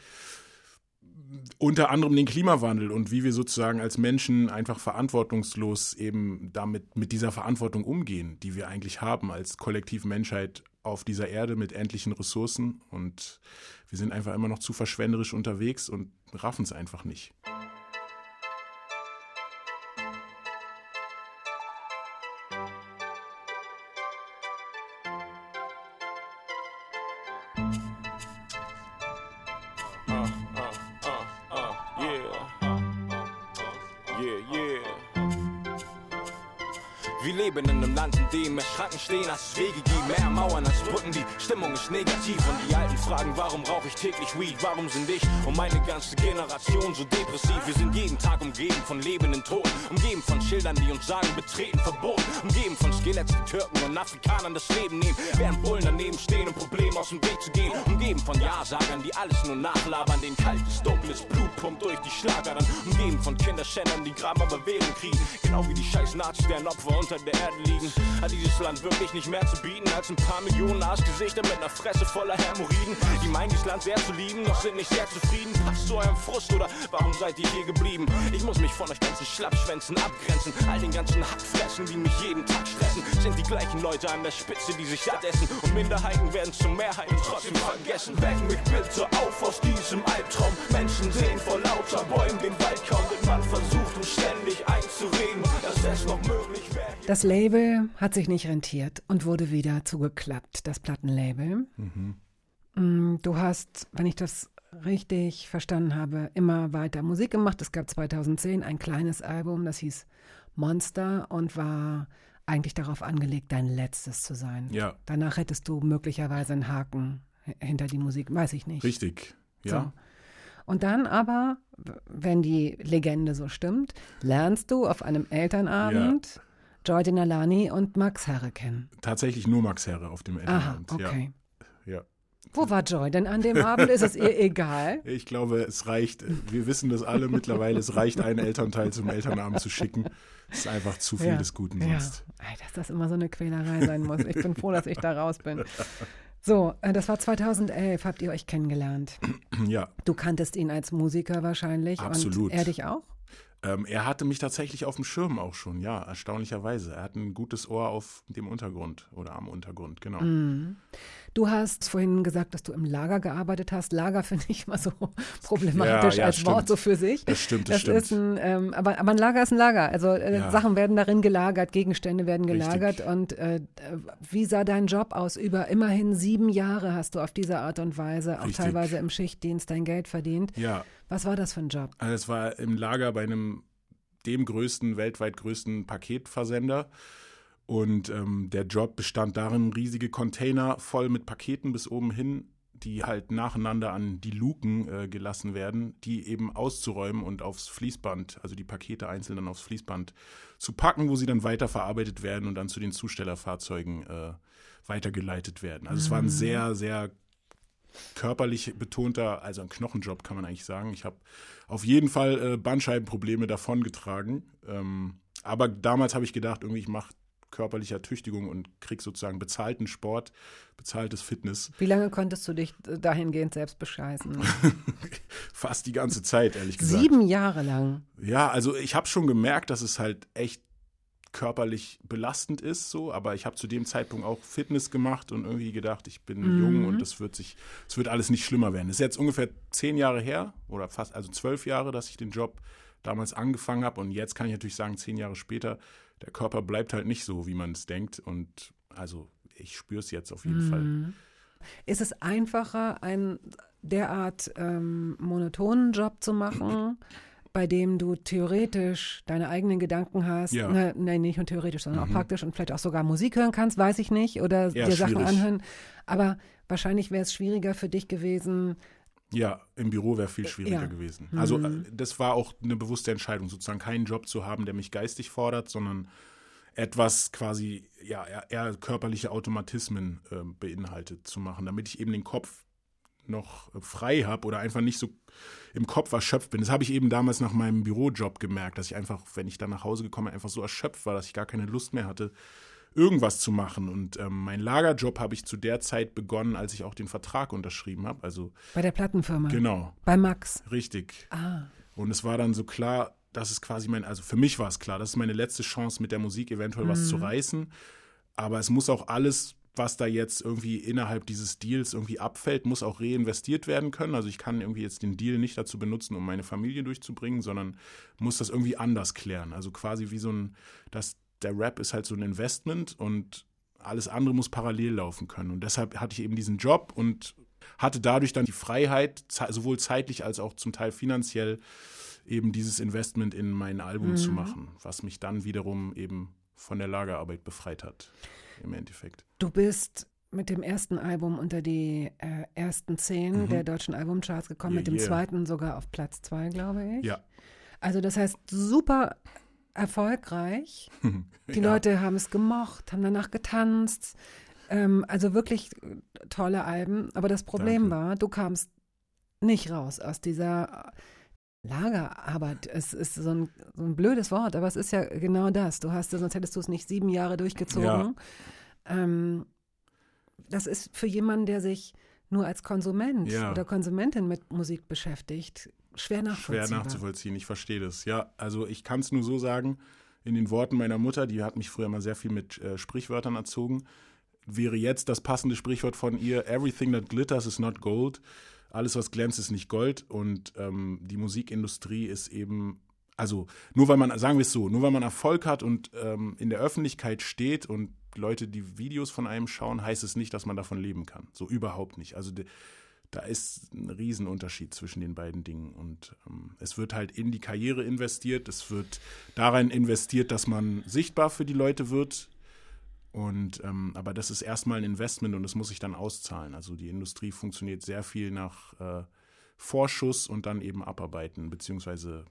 unter anderem den Klimawandel und wie wir sozusagen als Menschen einfach verantwortungslos eben damit mit dieser Verantwortung umgehen, die wir eigentlich haben als kollektive Menschheit auf dieser Erde mit endlichen Ressourcen und wir sind einfach immer noch zu verschwenderisch unterwegs und raffen es einfach nicht. Dem mehr Schranken stehen, als Wege gibt, mehr Mauern als Brücken. Die Stimmung ist negativ und die Alten fragen, warum rauche ich täglich Weed? Warum sind ich und meine ganze Generation so depressiv? Wir sind jeden Tag umgeben von lebenden Toten, umgeben von Schildern, die uns sagen, betreten verboten, umgeben von Skeletts, die Türken und Afrikanern das Leben nehmen, während Bullen daneben stehen, um Probleme aus dem Weg zu gehen, umgeben von Ja-Sagern, die alles nur nachlabern, den kaltes, dunkles Blut pumpt durch die Schlagern, umgeben von Kinderschändern, die Graben aber Wählen kriegen, genau wie die scheiß Nazis, deren Opfer unter der Erde liegen. Hat dieses Land wirklich nicht mehr zu bieten als ein paar Millionen Arschgesichter mit einer Fresse voller Hämorrhoiden? Die meinen, dieses Land sehr zu lieben, doch sind nicht sehr zufrieden. Passt zu eurem Frust oder warum seid ihr hier geblieben? Ich muss mich von euch ganzen Schlappschwänzen abgrenzen. All den ganzen Hackfressen, die mich jeden Tag stressen, sind die gleichen Leute an der Spitze, die sich satt essen. Und Minderheiten werden zur Mehrheit und trotzdem vergessen. Weck mich bitte auf aus diesem Albtraum. Menschen sehen vor lauter Bäumen den Wald kaum, man versucht uns ständig einzureden, dass es noch möglich wäre. Das Label hat sich nicht rentiert und wurde wieder zugeklappt, das Plattenlabel. Mhm. Mm, Du hast, wenn ich das richtig verstanden habe, immer weiter Musik gemacht. Es gab 2010 ein kleines Album, das hieß Monster und war eigentlich darauf angelegt, dein letztes zu sein. Ja. Danach hättest du möglicherweise einen Haken hinter die Musik, weiß ich nicht. Richtig, ja. So. Und dann aber, wenn die Legende so stimmt, lernst du auf einem Elternabend Jordi Nalani und Max Herre kennen. Tatsächlich nur Max Herre auf dem Aha, Elternabend. okay. Ja. ja. Wo war Joy? Denn an dem Abend ist es ihr egal. Ich glaube, es reicht, wir wissen das alle mittlerweile, es reicht, einen Elternteil zum Elternabend zu schicken. Es ist einfach zu viel Ja. des Guten Ja. sonst. Dass das immer so eine Quälerei sein muss. Ich bin froh, dass ich da raus bin. So, äh, das war 2011, habt ihr euch kennengelernt. Ja, Du kanntest ihn als Musiker wahrscheinlich. Absolut. Und er dich auch? Ähm, er hatte mich tatsächlich auf dem Schirm auch schon, ja, erstaunlicherweise. Er hat ein gutes Ohr auf dem Untergrund oder am Untergrund, genau. Mhm. Du hast vorhin gesagt, dass du im Lager gearbeitet hast. Lager finde ich immer so problematisch Ja, ja, als stimmt. Wort so für sich. Das stimmt, das stimmt. Ist ein, ähm, aber, aber ein Lager ist ein Lager. Also äh, Ja. Sachen werden darin gelagert, Gegenstände werden gelagert. Richtig. Und äh, wie sah dein Job aus? Über immerhin sieben Jahre hast du auf diese Art und Weise, auch Richtig. teilweise im Schichtdienst, dein Geld verdient. Ja, Was war das für ein Job? Also es war im Lager bei einem dem größten, weltweit größten Paketversender. Und ähm, der Job bestand darin, riesige Container voll mit Paketen bis oben hin, die halt nacheinander an die Luken äh, gelassen werden, die eben auszuräumen und aufs Fließband, also die Pakete einzeln dann aufs Fließband zu packen, wo sie dann weiterverarbeitet werden und dann zu den Zustellerfahrzeugen äh, weitergeleitet werden. Also es war ein Mhm. sehr, sehr körperlich betonter, also ein Knochenjob kann man eigentlich sagen. Ich habe auf jeden Fall äh, Bandscheibenprobleme davongetragen. Ähm, aber damals habe ich gedacht, irgendwie ich mache körperliche Ertüchtigung und krieg sozusagen bezahlten Sport, bezahltes Fitness. Wie lange konntest du dich dahingehend selbst bescheißen? Fast die ganze Zeit, ehrlich gesagt. Sieben Jahre lang. Ja, also ich habe schon gemerkt, dass es halt echt körperlich belastend ist, so, aber ich habe zu dem Zeitpunkt auch Fitness gemacht und irgendwie gedacht, ich bin Mhm. jung und es wird sich, es wird alles nicht schlimmer werden. Es ist jetzt ungefähr zehn Jahre her oder fast, also zwölf Jahre, dass ich den Job damals angefangen habe und jetzt kann ich natürlich sagen, zehn Jahre später, der Körper bleibt halt nicht so, wie man es denkt und also ich spüre es jetzt auf jeden Fall. Mhm. Ist es einfacher, einen derart ähm, monotonen Job zu machen, bei dem du theoretisch deine eigenen Gedanken hast? Ja. Ne, nein, nicht nur theoretisch, sondern Mhm. auch praktisch und vielleicht auch sogar Musik hören kannst, weiß ich nicht, oder Ja, dir Sachen schwierig. anhören. Aber wahrscheinlich wäre es schwieriger für dich gewesen. Ja, im Büro wäre viel schwieriger Ja. gewesen. Mhm. Also äh, das war auch eine bewusste Entscheidung, sozusagen keinen Job zu haben, der mich geistig fordert, sondern etwas quasi, ja, eher, eher körperliche Automatismen äh, beinhaltet zu machen, damit ich eben den Kopf noch äh, frei habe oder einfach nicht so im Kopf erschöpft bin. Das habe ich eben damals nach meinem Bürojob gemerkt, dass ich einfach, wenn ich dann nach Hause gekommen bin, einfach so erschöpft war, dass ich gar keine Lust mehr hatte, irgendwas zu machen. Und ähm, mein Lagerjob habe ich zu der Zeit begonnen, als ich auch den Vertrag unterschrieben habe. Also Bei der Plattenfirma. Genau. Bei Max. Richtig. Ah. Und es war dann so klar, dass es quasi mein, also für mich war es klar, das ist meine letzte Chance mit der Musik eventuell was Mhm. zu reißen. Aber es muss auch alles, was da jetzt irgendwie innerhalb dieses Deals irgendwie abfällt, muss auch reinvestiert werden können. Also ich kann irgendwie jetzt den Deal nicht dazu benutzen, um meine Familie durchzubringen, sondern muss das irgendwie anders klären. Also quasi wie so ein, das, der Rap ist halt so ein Investment und alles andere muss parallel laufen können. Und deshalb hatte ich eben diesen Job und hatte dadurch dann die Freiheit, sowohl zeitlich als auch zum Teil finanziell, eben dieses Investment in mein Album Mhm. zu machen, was mich dann wiederum eben von der Lagerarbeit befreit hat, im Endeffekt. Du bist mit dem ersten Album unter die äh, ersten zehn Mhm. der deutschen Albumcharts gekommen, Yeah, mit dem yeah. zweiten sogar auf Platz zwei, glaube ich. Ja. Also das heißt, super erfolgreich. Die Ja. Leute haben es gemocht, haben danach getanzt. Ähm, also wirklich tolle Alben. Aber das Problem war, du kamst nicht raus aus dieser Lagerarbeit. Es ist so ein, so ein blödes Wort, aber es ist ja genau das. Du hast, sonst hättest du es nicht sieben Jahre durchgezogen. Ähm, das ist für jemanden, der sich nur als Konsument Ja. oder Konsumentin mit Musik beschäftigt, schwer nachvollziehbar. Schwer nachzuvollziehen, ich verstehe das. Ja, also ich kann es nur so sagen, in den Worten meiner Mutter, die hat mich früher mal sehr viel mit äh, Sprichwörtern erzogen, wäre jetzt das passende Sprichwort von ihr, everything that glitters is not gold. Alles, was glänzt, ist nicht Gold. Und ähm, die Musikindustrie ist eben, also nur weil man, sagen wir es so, nur weil man Erfolg hat und ähm, in der Öffentlichkeit steht und Leute die Videos von einem schauen, heißt es nicht, dass man davon leben kann. So überhaupt nicht. Also de, da ist ein Riesenunterschied zwischen den beiden Dingen. Und ähm, es wird halt in die Karriere investiert, es wird darin investiert, dass man sichtbar für die Leute wird. Und ähm, aber das ist erstmal ein Investment und es muss sich dann auszahlen. Also die Industrie funktioniert sehr viel nach äh, Vorschuss und dann eben abarbeiten, beziehungsweise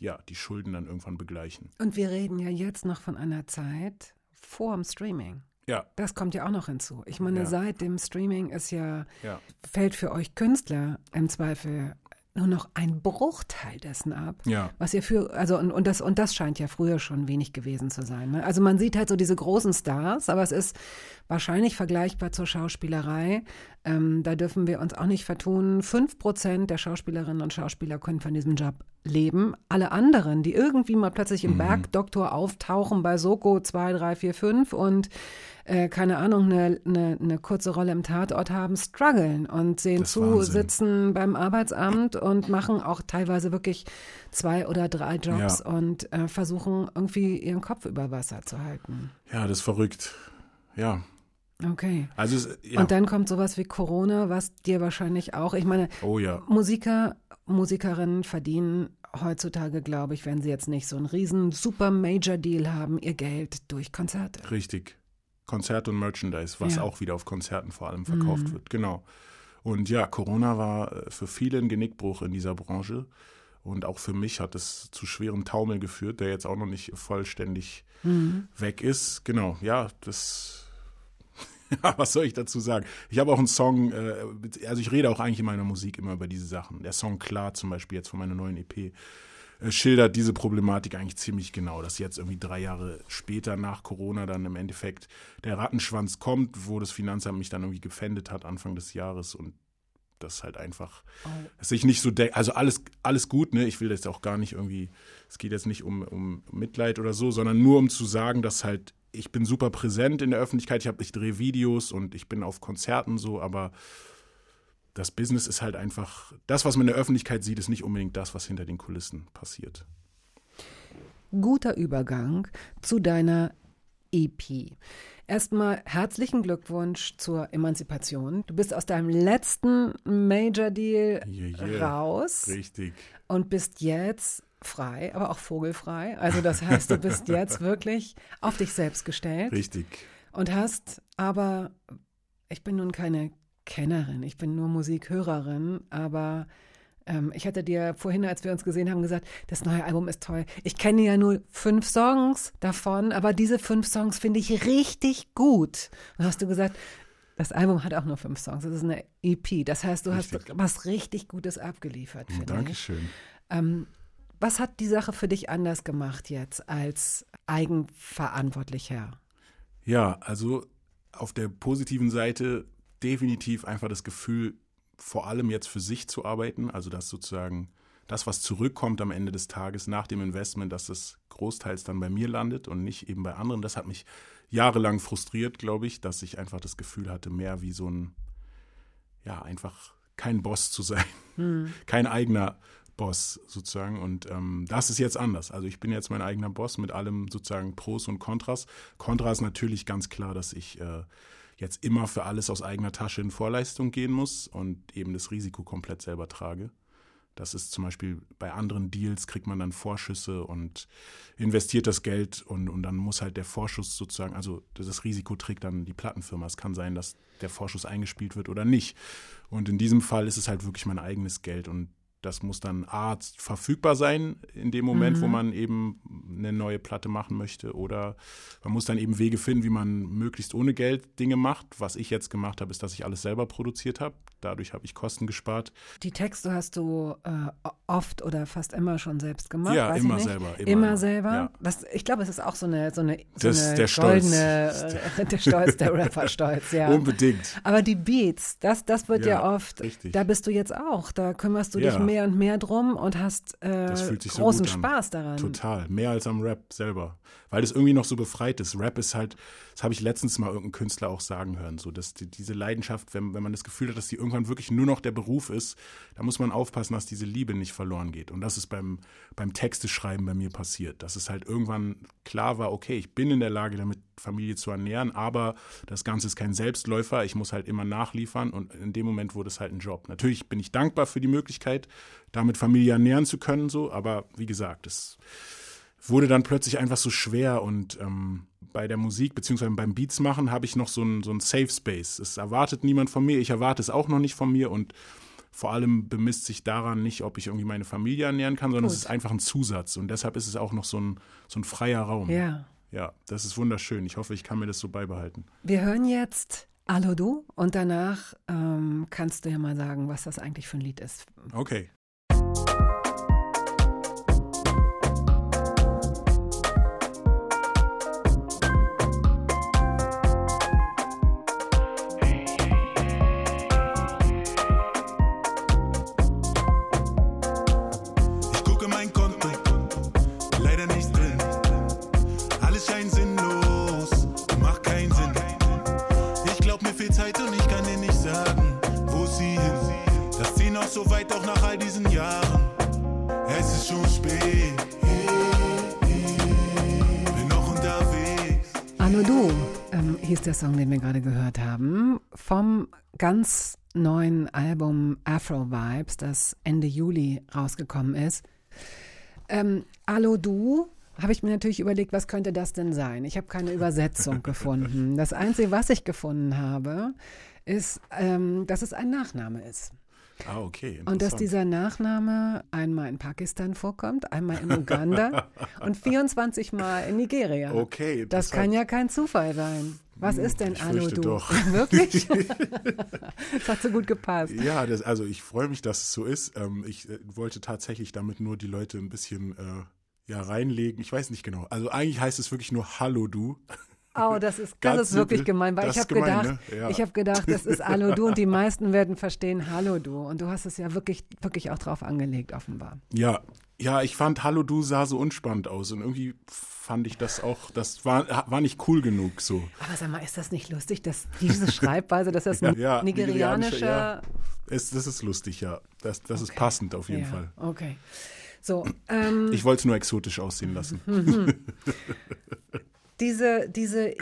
ja, die Schulden dann irgendwann begleichen. Und wir reden ja jetzt noch von einer Zeit vor dem Streaming. Ja. Das kommt ja auch noch hinzu. Ich meine, Ja. seit dem Streaming ist ja, Ja. fällt für euch Künstler im Zweifel nur noch ein Bruchteil dessen ab, Ja. was ihr für, also und, und das und das scheint ja früher schon wenig gewesen zu sein. Ne? Also man sieht halt so diese großen Stars, aber es ist wahrscheinlich vergleichbar zur Schauspielerei. Ähm, da dürfen wir uns auch nicht vertun. Fünf Prozent der Schauspielerinnen und Schauspieler können von diesem Job leben. Alle anderen, die irgendwie mal plötzlich im Mhm. Bergdoktor auftauchen bei Soko 2, 3, 4, 5 und äh, keine Ahnung, eine, eine, eine kurze Rolle im Tatort haben, strugglen und sehen Das zu, Wahnsinn. sitzen beim Arbeitsamt und machen auch teilweise wirklich zwei oder drei Jobs Ja. und äh, versuchen irgendwie ihren Kopf über Wasser zu halten. Ja, das ist verrückt. Ja. Okay. Also, es, ja. Und dann kommt sowas wie Corona, was dir wahrscheinlich auch, ich meine, Oh ja. Musiker, Musikerinnen verdienen heutzutage, glaube ich, wenn sie jetzt nicht so einen riesen super Major Deal haben, ihr Geld durch Konzerte. Richtig. Konzerte und Merchandise, was Ja. auch wieder auf Konzerten vor allem verkauft Mhm. wird. Genau. Und ja, Corona war äh, für viele ein Genickbruch in dieser Branche. Und auch für mich hat es zu schwerem Taumel geführt, der jetzt auch noch nicht vollständig Mhm. weg ist. Genau, ja, das. Ja, was soll ich dazu sagen? Ich habe auch einen Song, äh, also ich rede auch eigentlich in meiner Musik immer über diese Sachen. Der Song Klar zum Beispiel jetzt von meiner neuen EP äh, schildert diese Problematik eigentlich ziemlich genau, dass jetzt irgendwie drei Jahre später nach Corona dann im Endeffekt der Rattenschwanz kommt, wo das Finanzamt mich dann irgendwie gefändet hat Anfang des Jahres und das halt einfach dass sich nicht so de also alles alles gut, ne? Ich will das auch gar nicht irgendwie es geht jetzt nicht um um Mitleid oder so, sondern nur um zu sagen, dass halt ich bin super präsent in der Öffentlichkeit, ich habe ich drehe Videos und ich bin auf Konzerten so, aber das Business ist halt einfach, das, was man in der Öffentlichkeit sieht, ist nicht unbedingt das, was hinter den Kulissen passiert. Guter Übergang zu deiner EP. Erstmal herzlichen Glückwunsch zur Emanzipation. Du bist aus deinem letzten Major Deal Yeah, yeah. raus Richtig. und bist jetzt frei, aber auch vogelfrei. Also das heißt, du bist jetzt wirklich auf dich selbst gestellt. Richtig. Und hast aber, ich bin nun keine Kennerin, ich bin nur Musikhörerin, aber ähm, ich hatte dir vorhin, als wir uns gesehen haben, gesagt, das neue Album ist toll. Ich kenne ja nur fünf Songs davon, aber diese fünf Songs finde ich richtig gut. Und hast du gesagt, das Album hat auch nur fünf Songs. Das ist eine EP. Das heißt, du hast was richtig Gutes abgeliefert, finde ich. Dankeschön. Ähm, was hat die Sache für dich anders gemacht jetzt als Eigenverantwortlicher? Ja, also auf der positiven Seite definitiv einfach das Gefühl, vor allem jetzt für sich zu arbeiten, also dass sozusagen das, was zurückkommt am Ende des Tages nach dem Investment, dass es großteils dann bei mir landet und nicht eben bei anderen. Das hat mich jahrelang frustriert, glaube ich, dass ich einfach das Gefühl hatte, mehr wie so ein, ja, einfach kein Boss zu sein, Hm. kein eigener Boss sozusagen. Und ähm, das ist jetzt anders. Also ich bin jetzt mein eigener Boss mit allem sozusagen Pros und Kontras. Kontra ist natürlich ganz klar, dass ich äh, jetzt immer für alles aus eigener Tasche in Vorleistung gehen muss und eben das Risiko komplett selber trage. Das ist zum Beispiel bei anderen Deals kriegt man dann Vorschüsse und investiert das Geld und, und dann muss halt der Vorschuss sozusagen, also das Risiko trägt dann die Plattenfirma. Es kann sein, dass der Vorschuss eingespielt wird oder nicht. Und in diesem Fall ist es halt wirklich mein eigenes Geld und das muss dann A, verfügbar sein in dem Moment, Mhm. wo man eben eine neue Platte machen möchte. Oder man muss dann eben Wege finden, wie man möglichst ohne Geld Dinge macht. Was ich jetzt gemacht habe, ist, dass ich alles selber produziert habe. Dadurch habe ich Kosten gespart. Die Texte hast du äh, oft oder fast immer schon selbst gemacht? Ja, immer selber, Immer, immer. selber? Ja. Das, ich glaube, es ist auch so eine, so eine, so Das eine der Stolz. goldene, äh, der Stolz, der Rapper-Stolz, ja. Unbedingt. Aber die Beats, das, das wird ja, Ja, oft, richtig. da bist du jetzt auch, da kümmerst du Ja. dich mehr und mehr drum und hast äh, Das fühlt sich so großen an. Spaß daran. Total. Mehr als am Rap selber. Weil das irgendwie noch so befreit ist. Rap ist halt, das habe ich letztens mal irgendeinen Künstler auch sagen hören, so dass die, diese Leidenschaft, wenn, wenn man das Gefühl hat, dass die irgendwann wirklich nur noch der Beruf ist, da muss man aufpassen, dass diese Liebe nicht verloren geht. Und das ist beim, beim Texteschreiben bei mir passiert. Dass es halt irgendwann klar war, okay, ich bin in der Lage, damit Familie zu ernähren, aber das Ganze ist kein Selbstläufer. Ich muss halt immer nachliefern und in dem Moment wurde es halt ein Job. Natürlich bin ich dankbar für die Möglichkeit, damit Familie ernähren zu können, so, aber wie gesagt, es wurde dann plötzlich einfach so schwer und ähm, bei der Musik beziehungsweise beim Beats machen habe ich noch so ein, so ein Safe Space. Es erwartet niemand von mir, ich erwarte es auch noch nicht von mir und vor allem bemisst sich daran nicht, ob ich irgendwie meine Familie ernähren kann, sondern Gut. es ist einfach ein Zusatz und deshalb ist es auch noch so ein, so ein freier Raum. Ja. ja, das ist wunderschön. Ich hoffe, ich kann mir das so beibehalten. Wir hören jetzt Allo Du und danach ähm, kannst du ja mal sagen, was das eigentlich für ein Lied ist. Okay. Der Song, den wir gerade gehört haben, vom ganz neuen Album Afro Vibes, das Ende Juli rausgekommen ist. Ähm, Allo Du habe ich mir natürlich überlegt, was könnte das denn sein? Ich habe keine Übersetzung gefunden. Das Einzige, was ich gefunden habe, ist, ähm, dass es ein Nachname ist. Ah, okay. Und dass dieser Nachname einmal in Pakistan vorkommt, einmal in Uganda und 24 Mal in Nigeria. Okay, Das kann ja kein Zufall sein. Was Hm, ist denn ich Alu fürchte Du? doch. Wirklich? das hat so gut gepasst. Ja, das, also ich freue mich, dass es so ist. Ähm, ich äh, wollte tatsächlich damit nur die Leute ein bisschen äh, ja, reinlegen. Ich weiß nicht genau. Also eigentlich heißt es wirklich nur Hallo du. Oh, das ist, das ist wirklich gemein, weil ich habe gedacht, ne? Ja. ich habe gedacht, das ist Hallo Du und die meisten werden verstehen Hallo Du und du hast es ja wirklich, wirklich auch drauf angelegt, offenbar. Ja, ja, ich fand Hallo du sah so unspannend aus und irgendwie fand ich das auch, das war, war nicht cool genug so. Aber sag mal, ist das nicht lustig, dass diese Schreibweise, dass das ein Ja, nigerianischer ja. Es, das ist lustig, ja. Das, das ist passend auf jeden Ja, Fall. Okay. So, ähm, Ich wollte es nur exotisch aussehen lassen. Mhm. diese, diese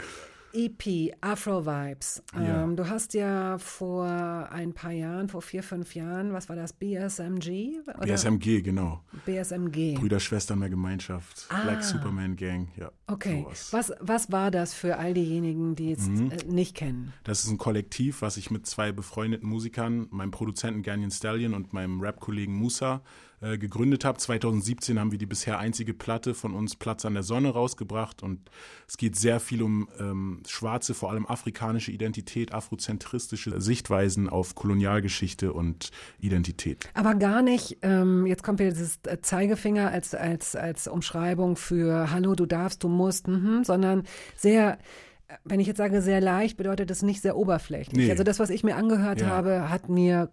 EP, Afro Vibes, Ja. ähm, du hast ja vor ein paar Jahren, vor vier, fünf Jahren, was war das, BSMG? Oder? BSMG, genau. BSMG. Brüder, Schwestern der Gemeinschaft. Ah. Black Superman Gang, ja. Okay, sowas. was, was war das für all diejenigen, die es Mhm. äh, nicht kennen? Das ist ein Kollektiv, was ich mit zwei befreundeten Musikern, meinem Produzenten Ganyan Stallion und meinem Rap-Kollegen Musa äh, gegründet habe. 2017 haben wir die bisher einzige Platte von uns Platz an der Sonne rausgebracht und es geht sehr viel um ähm, schwarze, vor allem afrikanische Identität, afrozentristische Sichtweisen auf Kolonialgeschichte und Identität. Aber gar nicht, ähm, jetzt kommt wieder dieses Zeigefinger als, als, als Umschreibung für Hallo, du darfst, du musst, mhm, sondern sehr, äh, wenn ich jetzt sage sehr leicht, bedeutet das nicht sehr oberflächlich. Nee. Also das, was ich mir angehört Ja. habe, hat mir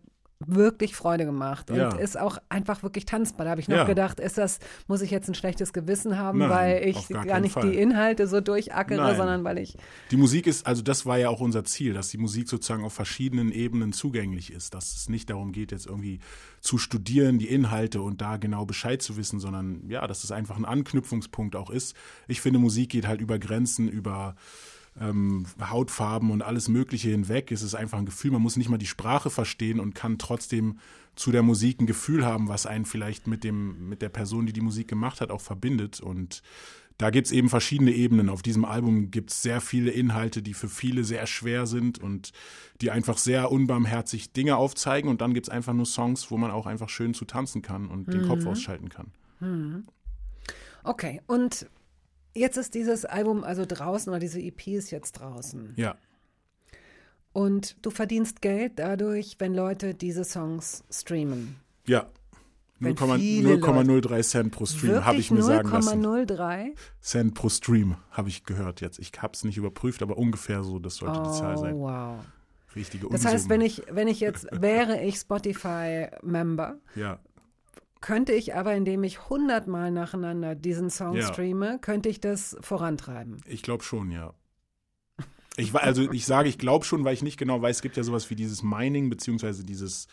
wirklich Freude gemacht und Ja. ist auch einfach wirklich tanzbar. Da habe ich noch Ja. gedacht, ist das, muss ich jetzt ein schlechtes Gewissen haben, Nein, weil ich gar gar nicht Fall. die Inhalte so durchackere, Nein. sondern weil ich Die Musik ist, also das war ja auch unser Ziel, dass die Musik sozusagen auf verschiedenen Ebenen zugänglich ist, dass es nicht darum geht, jetzt irgendwie zu studieren, die Inhalte und da genau Bescheid zu wissen, sondern ja, dass es einfach ein Anknüpfungspunkt auch ist. Ich finde, Musik geht halt über Grenzen, über ähm, Hautfarben und alles Mögliche hinweg. Es ist einfach ein Gefühl, man muss nicht mal die Sprache verstehen und kann trotzdem zu der Musik ein Gefühl haben, was einen vielleicht mit, dem, mit der Person, die die Musik gemacht hat, auch verbindet. Und da gibt es eben verschiedene Ebenen. Auf diesem Album gibt es sehr viele Inhalte, die für viele sehr schwer sind und die einfach sehr unbarmherzig Dinge aufzeigen. Und dann gibt es einfach nur Songs, wo man auch einfach schön zu tanzen kann und den Kopf Mhm. ausschalten kann. Hm. Okay, und jetzt ist dieses Album also draußen oder diese EP ist jetzt draußen. Ja. Und du verdienst Geld dadurch, wenn Leute diese Songs streamen. Ja. Wenn 0,03 viele Leute- 0,03 Cent pro Stream, habe ich mir sagen lassen. 0,03? Cent pro Stream, habe ich gehört jetzt. Ich habe es nicht überprüft, aber ungefähr so, das sollte die Zahl sein. Oh, wow. Richtige Das heißt, Unsummen. wenn ich, wenn ich jetzt, wäre ich Spotify-Member, Ja. Könnte ich aber, indem ich hundertmal nacheinander diesen Song Ja. streame, könnte ich das vorantreiben. Ich glaube schon, ja. Ich, also ich sage, ich glaube schon, weil ich nicht genau weiß, es gibt ja sowas wie dieses Mining, beziehungsweise dieses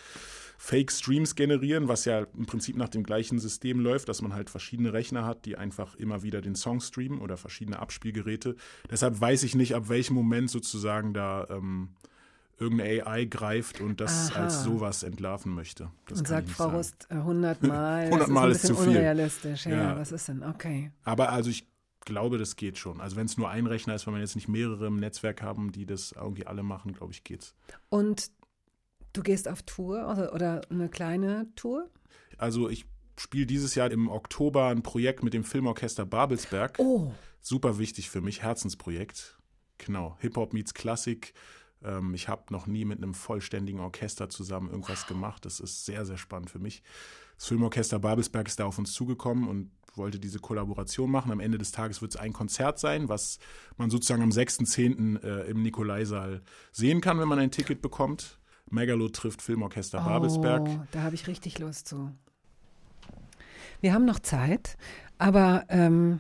Fake-Streams generieren, was ja im Prinzip nach dem gleichen System läuft, dass man halt verschiedene Rechner hat, die einfach immer wieder den Song streamen oder verschiedene Abspielgeräte. Deshalb weiß ich nicht, ab welchem Moment sozusagen da ähm, irgendeine AI greift und das Aha. als sowas entlarven möchte. Das Und sagt Frau. Rust, äh, 100 Mal. 100 Mal das ist ist zu viel. unrealistisch. Ja, Ja. was ist denn? Okay. Aber also ich glaube, das geht schon. Also wenn es nur ein Rechner ist, wenn man jetzt nicht mehrere im Netzwerk haben, die das irgendwie alle machen, glaube ich, geht's. Und du gehst auf Tour oder, oder eine kleine Tour? Also ich spiele dieses Jahr im Oktober ein Projekt mit dem Filmorchester Babelsberg. Oh. Super wichtig für mich, Herzensprojekt. Genau, Hip-Hop meets Klassik. Ähm, ich habe noch nie mit einem vollständigen Orchester zusammen irgendwas wow. gemacht. Das ist sehr, sehr spannend für mich. Das Filmorchester Babelsberg ist da auf uns zugekommen und wollte diese Kollaboration machen. Am Ende des Tages wird es ein Konzert sein, was man sozusagen am 6.10. Äh, im Nikolaisaal sehen kann, wenn man ein Ticket bekommt. Megalo trifft Filmorchester oh, Babelsberg. Da habe ich richtig Lust zu. Wir haben noch Zeit, aber ähm,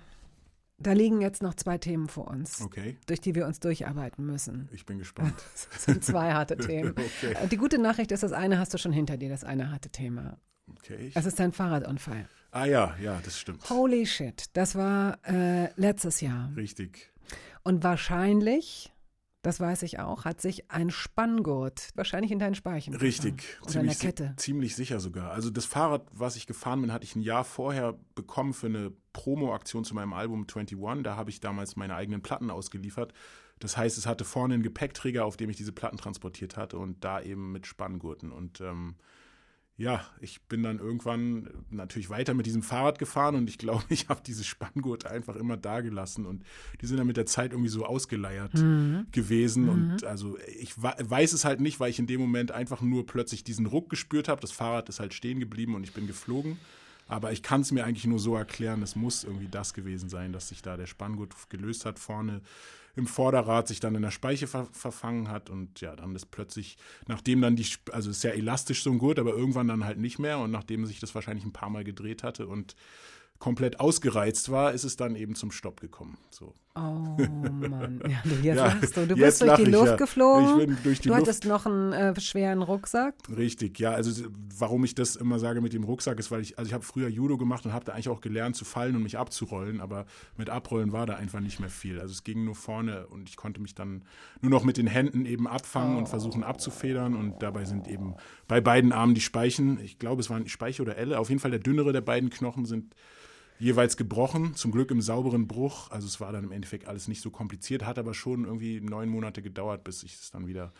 da liegen jetzt noch zwei Themen vor uns, okay. durch die wir uns durcharbeiten müssen. Ich bin gespannt. Das sind zwei harte Themen. okay. Die gute Nachricht ist, das eine hast du schon hinter dir, das eine harte Thema. Okay. Es ist dein Fahrradunfall. Ah ja, ja, das stimmt. Holy shit, das war äh, letztes Jahr. Richtig. Und wahrscheinlich, das weiß ich auch, hat sich ein Spanngurt wahrscheinlich in deinen Speichen Richtig, oder ziemlich, in der Kette. ziemlich sicher sogar. Also das Fahrrad, was ich gefahren bin, hatte ich ein Jahr vorher bekommen für eine Promo-Aktion zu meinem Album 21. Da habe ich damals meine eigenen Platten ausgeliefert. Das heißt, es hatte vorne einen Gepäckträger, auf dem ich diese Platten transportiert hatte und da eben mit Spanngurten. Und ähm, ja, ich bin dann irgendwann natürlich weiter mit diesem Fahrrad gefahren und ich glaube, ich habe diese Spanngurte einfach immer da gelassen und die sind dann mit der Zeit irgendwie so ausgeleiert Mhm. gewesen Mhm. und also ich wa- weiß es halt nicht, weil ich in dem Moment einfach nur plötzlich diesen Ruck gespürt habe. Das Fahrrad ist halt stehen geblieben und ich bin geflogen. Aber ich kann es mir eigentlich nur so erklären, es muss irgendwie das gewesen sein, dass sich da der Spanngurt gelöst hat, vorne im Vorderrad sich dann in der Speiche ver verfangen hat und ja, dann ist plötzlich, nachdem dann die, also ist sehr elastisch so ein Gurt, aber irgendwann dann halt nicht mehr und nachdem sich das wahrscheinlich ein paar Mal gedreht hatte und komplett ausgereizt war, ist es dann eben zum Stopp gekommen. So. Oh Mann. Ja, du, jetzt Ja, lachst du. Du bist durch die ich, Luft ja. geflogen. Ich bin durch die du Luft. hattest noch einen äh, schweren Rucksack. Richtig, ja. Also warum ich das immer sage mit dem Rucksack ist, weil ich, also ich habe früher Judo gemacht und habe da eigentlich auch gelernt zu fallen und mich abzurollen, aber mit Abrollen war da einfach nicht mehr viel. Also es ging nur vorne und ich konnte mich dann nur noch mit den Händen eben abfangen und versuchen abzufedern und dabei sind eben bei beiden Armen die Speichen, ich glaube es waren Speiche oder Elle, auf jeden Fall der dünnere der beiden Knochen sind jeweils gebrochen, zum Glück im sauberen Bruch. Also es war dann im Endeffekt alles nicht so kompliziert, hat aber schon irgendwie neun Monate gedauert, bis ich es dann wieder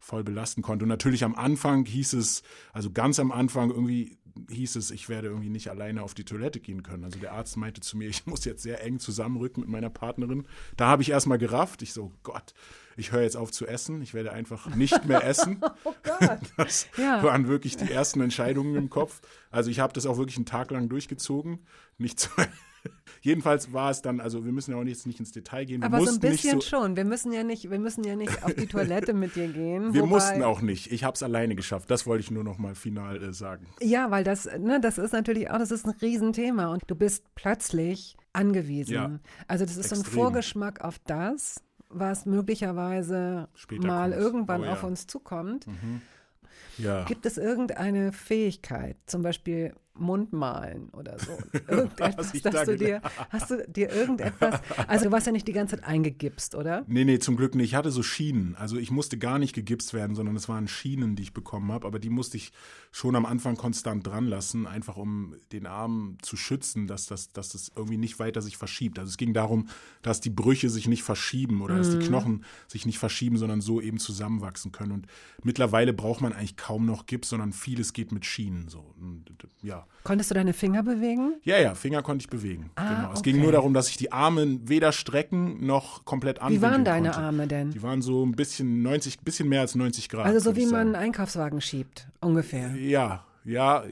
voll belasten konnte. Und natürlich am Anfang hieß es, also ganz am Anfang irgendwie hieß es, ich werde irgendwie nicht alleine auf die Toilette gehen können. Also der Arzt meinte zu mir, ich muss jetzt sehr eng zusammenrücken mit meiner Partnerin. Da habe ich erstmal gerafft. Ich so, Gott, ich höre jetzt auf zu essen. Ich werde einfach nicht mehr essen. Oh Gott. Das Ja. waren wirklich die ersten Entscheidungen im Kopf. Also ich habe das auch wirklich einen Tag lang durchgezogen. Nicht so. Jedenfalls war es dann, also wir müssen ja auch jetzt nicht ins Detail gehen. Wir Aber so ein bisschen so, schon. Wir müssen ja nicht, wir müssen ja nicht auf die Toilette mit dir gehen. Wir mussten auch nicht. Ich habe es alleine geschafft. Das wollte ich nur noch mal final äh, sagen. Ja, weil das, ne, das ist natürlich auch, das ist ein Riesenthema und du bist plötzlich angewiesen. Ja. Also das ist so ein Extrem. Vorgeschmack auf das, was möglicherweise Später mal kommt. irgendwann Oh ja. auf uns zukommt. Ja. Gibt es irgendeine Fähigkeit, zum Beispiel Mundmalen oder so? Irgendetwas, dass da du dir, hast du dir irgendetwas, also du warst ja nicht die ganze Zeit eingegipst, oder? Nee, nee, zum Glück nicht. Ich hatte so Schienen. Also ich musste gar nicht gegipst werden, sondern es waren Schienen, die ich bekommen habe. Aber die musste ich schon am Anfang konstant dran lassen, einfach um den Arm zu schützen, dass das, dass das irgendwie nicht weiter sich verschiebt. Also es ging darum, dass die Brüche sich nicht verschieben oder dass die Mhm. Knochen sich nicht verschieben, sondern so eben zusammenwachsen können. Und mittlerweile braucht man eigentlich kaum noch Gips, sondern vieles geht mit Schienen. So, Und, ja. Konntest du deine Finger bewegen? Ja, ja, Finger konnte ich bewegen. Ah, genau. Es ging okay. nur darum, dass ich die Arme weder strecken noch komplett Wie anwinkeln waren deine konnte. Arme denn? Die waren so ein bisschen 90, bisschen mehr als 90 Grad. Also so wie man einen. Einkaufswagen schiebt, ungefähr. Ja, ja.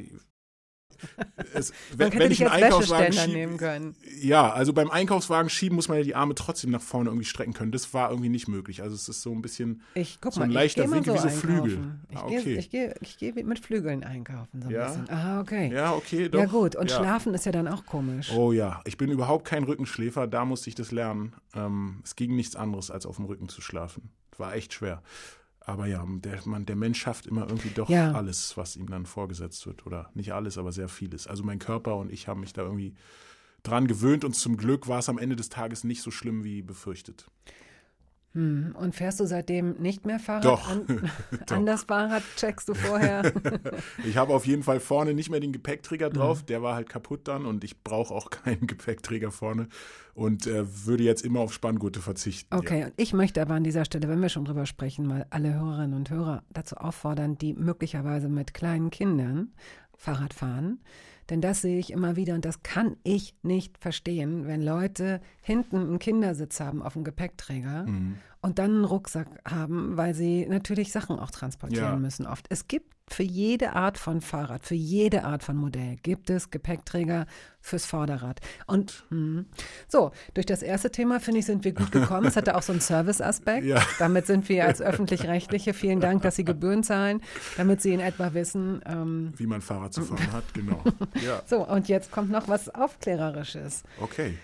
Es, Man hätte dich einen Einkaufswagen schieb- nehmen können. Ja, also beim Einkaufswagen schieben muss man ja die Arme trotzdem nach vorne irgendwie strecken können. Das war irgendwie nicht möglich. Also es ist so ein bisschen Ich guck so mal, ein ich leichter mal Winkel so wie so Flügel. einkaufen. Ich Ah, gehe okay. ich geh, ich geh mit Flügeln einkaufen so ein Ja? bisschen. Ah, okay. Ja, okay, Ja doch. gut, und Ja. schlafen ist ja dann auch komisch. Oh ja, ich bin überhaupt kein Rückenschläfer, da musste ich das lernen. Ähm, es ging nichts anderes, als auf dem Rücken zu schlafen. War echt schwer. Aber ja, der, man, der Mensch schafft immer irgendwie doch Ja. alles, was ihm dann vorgesetzt wird. Oder nicht alles, aber sehr vieles. Also mein Körper und ich haben mich da irgendwie dran gewöhnt und zum Glück war es am Ende des Tages nicht so schlimm wie befürchtet. Hm. Und fährst du seitdem nicht mehr Fahrrad? Doch. An, Doch. an das Fahrrad checkst du vorher? Ich habe auf jeden Fall vorne nicht mehr den Gepäckträger Mhm. drauf, der war halt kaputt dann und ich brauche auch keinen Gepäckträger vorne und äh, würde jetzt immer auf Spanngurte verzichten. Okay, und ich möchte aber an dieser Stelle, wenn wir schon drüber sprechen, mal alle Hörerinnen und Hörer dazu auffordern, die möglicherweise mit kleinen Kindern Fahrrad fahren, Denn das sehe ich immer wieder und das kann ich nicht verstehen, wenn Leute hinten einen Kindersitz haben auf dem Gepäckträger Mhm. Und dann einen Rucksack haben, weil sie natürlich Sachen auch transportieren Ja. müssen oft. Es gibt für jede Art von Fahrrad, für jede Art von Modell gibt es Gepäckträger fürs Vorderrad. Und hm, so, durch das erste Thema, finde ich, sind wir gut gekommen. Es hatte auch so einen Service-Aspekt. Ja. Damit sind wir als Öffentlich-Rechtliche, vielen Dank, dass Sie Gebühren zahlen, damit Sie in etwa wissen, ähm, Wie man Fahrrad zu fahren hat, genau. Ja, so, und jetzt kommt noch was Aufklärerisches. okay.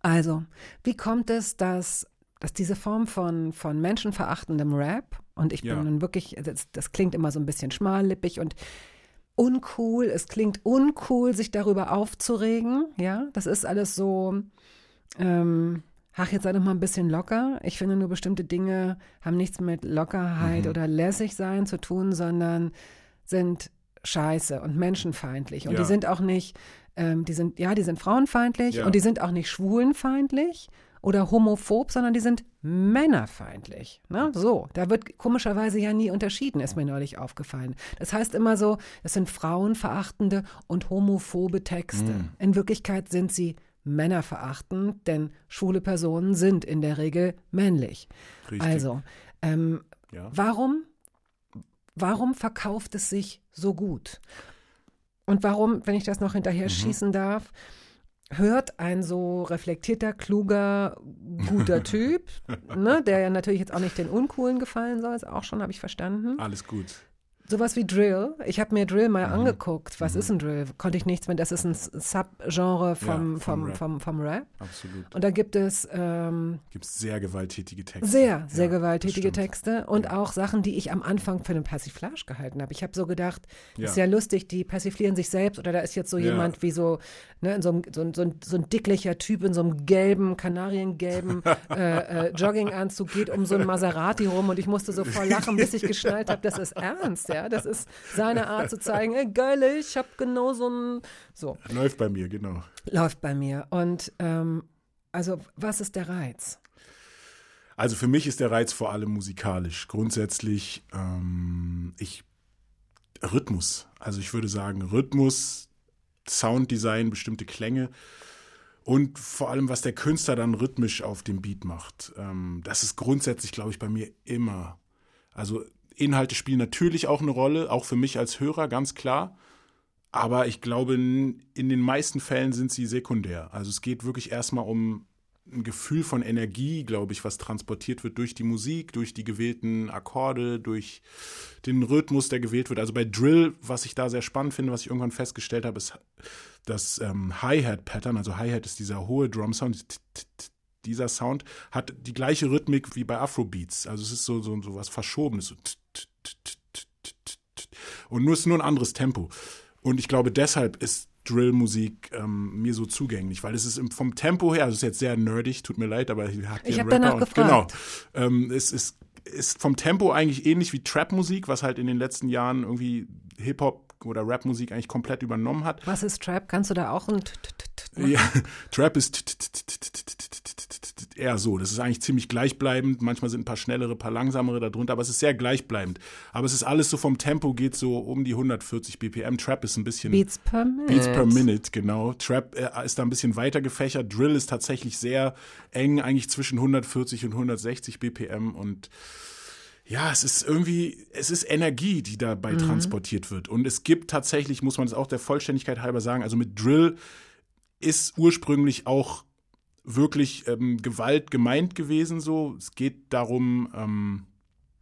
Also, wie kommt es, dass, dass diese Form von, von menschenverachtendem Rap, und ich bin Ja. nun wirklich, das, das klingt immer so ein bisschen schmallippig und uncool, es klingt uncool, sich darüber aufzuregen, ja, das ist alles so, ähm, ach, jetzt sei doch mal ein bisschen locker. Ich finde nur bestimmte Dinge haben nichts mit Lockerheit Mhm. oder lässig sein zu tun, sondern sind scheiße und menschenfeindlich. Und Ja. die sind auch nicht, ähm, die sind, ja, die sind frauenfeindlich Ja. und die sind auch nicht schwulenfeindlich oder homophob, sondern die sind männerfeindlich. Ne? So, da wird komischerweise ja nie unterschieden, ist mir neulich aufgefallen. Das heißt immer so, es sind frauenverachtende und homophobe Texte. Mm. In Wirklichkeit sind sie männerverachtend, denn schwule Personen sind in der Regel männlich. Richtig. Also, ähm, Ja. warum, warum verkauft es sich so gut? Und warum, wenn ich das noch hinterher Mhm. schießen darf, hört ein so reflektierter, kluger, guter Typ, ne, der ja natürlich jetzt auch nicht den Uncoolen gefallen soll, ist auch schon, habe ich verstanden. Alles gut. Sowas wie Drill. Ich habe mir Drill mal Mhm. angeguckt. Was ist ein Drill? Konnte ich nichts mit. Das ist ein Subgenre vom, Ja, vom vom, Rap. vom, vom Rap. Absolut. Und da gibt es ähm, Gibt es sehr gewalttätige Texte. sehr, sehr Ja, gewalttätige. Texte und auch Sachen, die ich am Anfang für eine Persiflage gehalten habe. Ich habe so gedacht, Ja. ist ja lustig, die persiflieren sich selbst oder da ist jetzt so Ja. jemand wie so, ne, in so, einem, so, ein- so, ein, so ein dicklicher Typ in so einem gelben, kanariengelben äh, äh, Jogginganzug geht um so ein Maserati rum und ich musste so voll lachen, bis ich geschnallt habe, das ist ernst, ja. Das ist seine Art zu zeigen, ey, geil, ich habe genau so ein, so. Läuft bei mir, genau. Läuft bei mir. Und ähm, also, was ist der Reiz? Also für mich ist der Reiz vor allem musikalisch. Grundsätzlich, ähm, ich Rhythmus. Also ich würde sagen Rhythmus, Sounddesign, bestimmte Klänge und vor allem, was der Künstler dann rhythmisch auf dem Beat macht. Ähm, das ist grundsätzlich, glaube ich, bei mir immer. Also Inhalte spielen natürlich auch eine Rolle, auch für mich als Hörer, ganz klar. Aber ich glaube, in den meisten Fällen sind sie sekundär. Also es geht wirklich erstmal um ein Gefühl von Energie, glaube ich, was transportiert wird durch die Musik, durch die gewählten Akkorde, durch den Rhythmus, der gewählt wird. Also bei Drill, was ich da sehr spannend finde, was ich irgendwann festgestellt habe, ist das ähm, Hi-Hat-Pattern. Also Hi-Hat ist dieser hohe Drum-Sound. Dieser Sound hat die gleiche Rhythmik wie bei Afrobeats. Also es ist so, so, so was Verschobenes. So und nur es ist nur ein anderes Tempo. Und ich glaube, deshalb ist Drill-Musik ähm, mir so zugänglich, weil es ist vom Tempo her, also es ist jetzt sehr nerdig, tut mir leid, aber ich Ich ein hab danach und- gefragt. Genau. Ähm, es ist, ist vom Tempo eigentlich ähnlich wie Trap-Musik, was halt in den letzten Jahren irgendwie Hip-Hop oder Rapmusik eigentlich komplett übernommen hat. Was ist Trap? Kannst du da auch ein Ja, Trap ist eher so. Das ist eigentlich ziemlich gleichbleibend. Manchmal sind ein paar schnellere, ein paar langsamere darunter, aber es ist sehr gleichbleibend. Aber es ist alles so vom Tempo geht so um die 140 BPM. Trap ist ein bisschen Beats per Minute. Beats per Minute, genau. Trap ist da ein bisschen weiter gefächert. Drill ist tatsächlich sehr eng, eigentlich zwischen 140 und 160 BPM und ja, es ist irgendwie, es ist Energie, die dabei Mhm. transportiert wird. Und es gibt tatsächlich, muss man es auch der Vollständigkeit halber sagen, also mit Drill ist ursprünglich auch wirklich ähm, Gewalt gemeint gewesen. So, es geht darum. Ähm,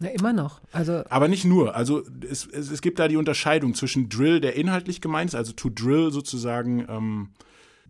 Ja, immer noch. Also aber nicht nur. Also es, es, es gibt da die Unterscheidung zwischen Drill, der inhaltlich gemeint ist, also to drill sozusagen ähm,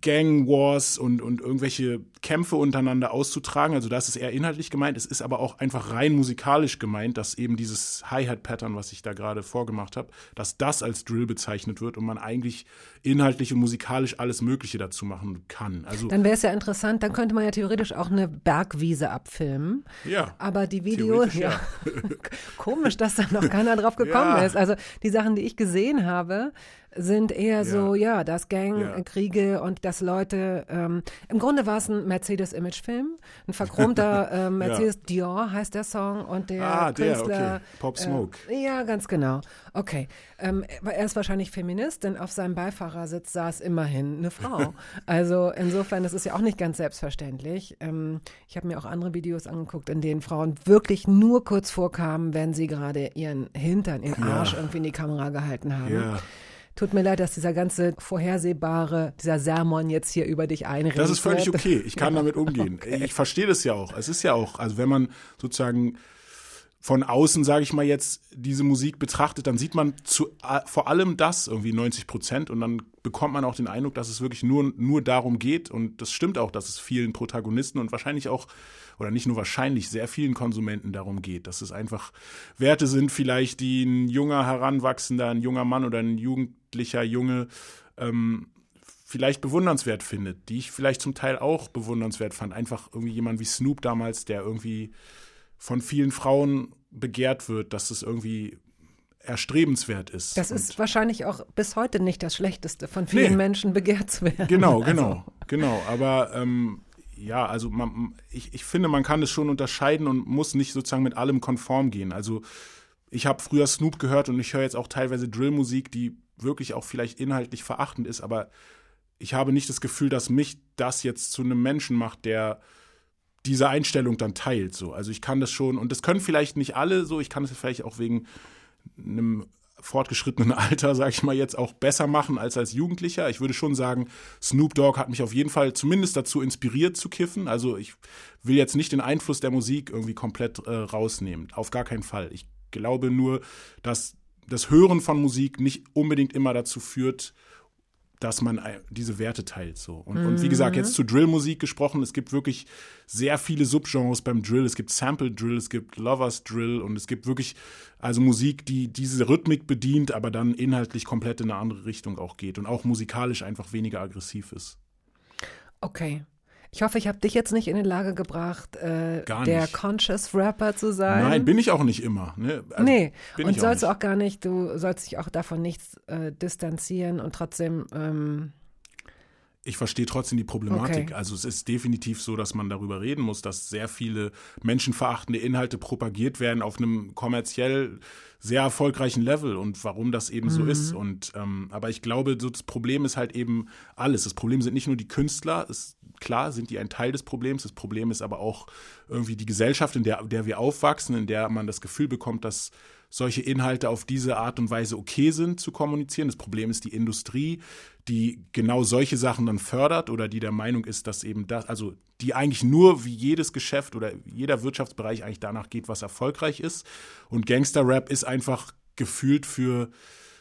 Gang Wars und, und irgendwelche Kämpfe untereinander auszutragen. Also das ist eher inhaltlich gemeint. Es ist aber auch einfach rein musikalisch gemeint, dass eben dieses Hi-Hat-Pattern, was ich da gerade vorgemacht habe, dass das als Drill bezeichnet wird und man eigentlich inhaltlich und musikalisch alles Mögliche dazu machen kann. Also Dann wäre es ja interessant, dann könnte man ja theoretisch auch eine Bergwiese abfilmen. Ja, Aber die Videos, theoretisch ja. Komisch, dass da noch keiner drauf gekommen Ja. ist. Also die Sachen, die ich gesehen habe, sind eher Ja. so, ja, das Ja. Gangkriege und dass Leute, ähm, im Grunde war es ein Mercedes-Image-Film, ein verchromter Ja. Mercedes Dior heißt der Song und der Ah, der, Künstler. okay. Pop Smoke. Äh, ja, ganz genau. Okay. Ähm, er ist wahrscheinlich Feminist, denn auf seinem Beifahrersitz saß immerhin eine Frau. also insofern, das ist ja auch nicht ganz selbstverständlich. Ähm, ich habe mir auch andere Videos angeguckt, in denen Frauen wirklich nur kurz vorkamen, wenn sie gerade ihren Hintern, ihren Ja. Arsch irgendwie in die Kamera gehalten haben. Ja. Tut mir leid, dass dieser ganze vorhersehbare, dieser Sermon jetzt hier über dich einredet. Das ist völlig okay. Ich kann damit umgehen. Ich verstehe das ja auch. Es ist ja auch, also wenn man sozusagen von außen, sage ich mal jetzt, diese Musik betrachtet, dann sieht man zu, vor allem das irgendwie 90 Prozent und dann bekommt man auch den Eindruck, dass es wirklich nur, nur darum geht und das stimmt auch, dass es vielen Protagonisten und wahrscheinlich auch, oder nicht nur wahrscheinlich, sehr vielen Konsumenten darum geht, dass es einfach Werte sind vielleicht, die ein junger Heranwachsender, ein junger Mann oder ein jugendlicher Junge ähm, vielleicht bewundernswert findet, die ich vielleicht zum Teil auch bewundernswert fand. Einfach irgendwie jemand wie Snoop damals, der irgendwie von vielen Frauen begehrt wird, dass es irgendwie erstrebenswert ist. Das ist wahrscheinlich auch bis heute nicht das Schlechteste, von vielen Nee. Menschen begehrt zu werden. Genau, Also, genau, genau. Aber ähm, ja, also man, ich, ich finde, man kann es schon unterscheiden und muss nicht sozusagen mit allem konform gehen. Also ich habe früher Snoop gehört und ich höre jetzt auch teilweise Drillmusik, die wirklich auch vielleicht inhaltlich verachtend ist, aber ich habe nicht das Gefühl, dass mich das jetzt zu einem Menschen macht, der diese Einstellung dann teilt. So. Also ich kann das schon, und das können vielleicht nicht alle so, ich kann es vielleicht auch wegen einem fortgeschrittenen Alter, sage ich mal jetzt, auch besser machen als als Jugendlicher. Ich würde schon sagen, Snoop Dogg hat mich auf jeden Fall zumindest dazu inspiriert zu kiffen. Also ich will jetzt nicht den Einfluss der Musik irgendwie komplett äh, rausnehmen. Auf gar keinen Fall. Ich glaube nur, dass das Hören von Musik nicht unbedingt immer dazu führt, dass man äh, diese Werte teilt. So. Und, und wie gesagt, Mhm. jetzt zu Drill-Musik gesprochen, es gibt wirklich sehr viele Subgenres beim Drill. Es gibt Sample Drill, es gibt Lovers Drill und es gibt wirklich also Musik, die diese Rhythmik bedient, aber dann inhaltlich komplett in eine andere Richtung auch geht und auch musikalisch einfach weniger aggressiv ist. Okay. Ich hoffe, ich habe dich jetzt nicht in die Lage gebracht, äh, der. Conscious Rapper zu sein. Nein, bin ich auch nicht immer. Ne? Also, nee, und sollst du auch gar nicht, du sollst dich auch davon nichts äh, distanzieren und trotzdem, ähm, ich verstehe trotzdem die Problematik. Okay. Also es ist definitiv so, dass man darüber reden muss, dass sehr viele menschenverachtende Inhalte propagiert werden auf einem kommerziell sehr erfolgreichen Level und warum das eben so Mhm. ist. Und ähm, aber ich glaube, so das Problem ist halt eben alles. Das Problem sind nicht nur die Künstler, es, klar sind die ein Teil des Problems. Das Problem ist aber auch irgendwie die Gesellschaft, in der, der wir aufwachsen, in der man das Gefühl bekommt, dass solche Inhalte auf diese Art und Weise okay sind zu kommunizieren. Das Problem ist die Industrie, die genau solche Sachen dann fördert oder die der Meinung ist, dass eben das, also die eigentlich nur wie jedes Geschäft oder jeder Wirtschaftsbereich eigentlich danach geht, was erfolgreich ist. Und Gangster-Rap ist einfach gefühlt für,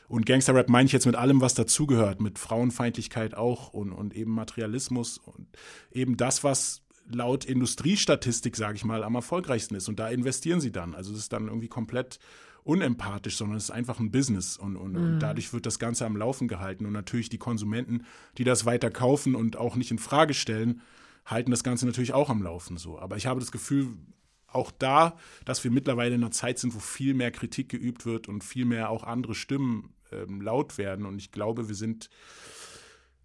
und Gangster-Rap meine ich jetzt mit allem, was dazugehört, mit Frauenfeindlichkeit auch und, und eben Materialismus und eben das, was laut Industriestatistik, sage ich mal, am erfolgreichsten ist. Und da investieren sie dann. Also es ist dann irgendwie komplett unempathisch, sondern es ist einfach ein Business und, und, Mhm. und dadurch wird das Ganze am Laufen gehalten. Und natürlich die Konsumenten, die das weiter kaufen und auch nicht in Frage stellen, halten das Ganze natürlich auch am Laufen so. Aber ich habe das Gefühl, auch da, dass wir mittlerweile in einer Zeit sind, wo viel mehr Kritik geübt wird und viel mehr auch andere Stimmen ähm, laut werden. Und ich glaube, wir sind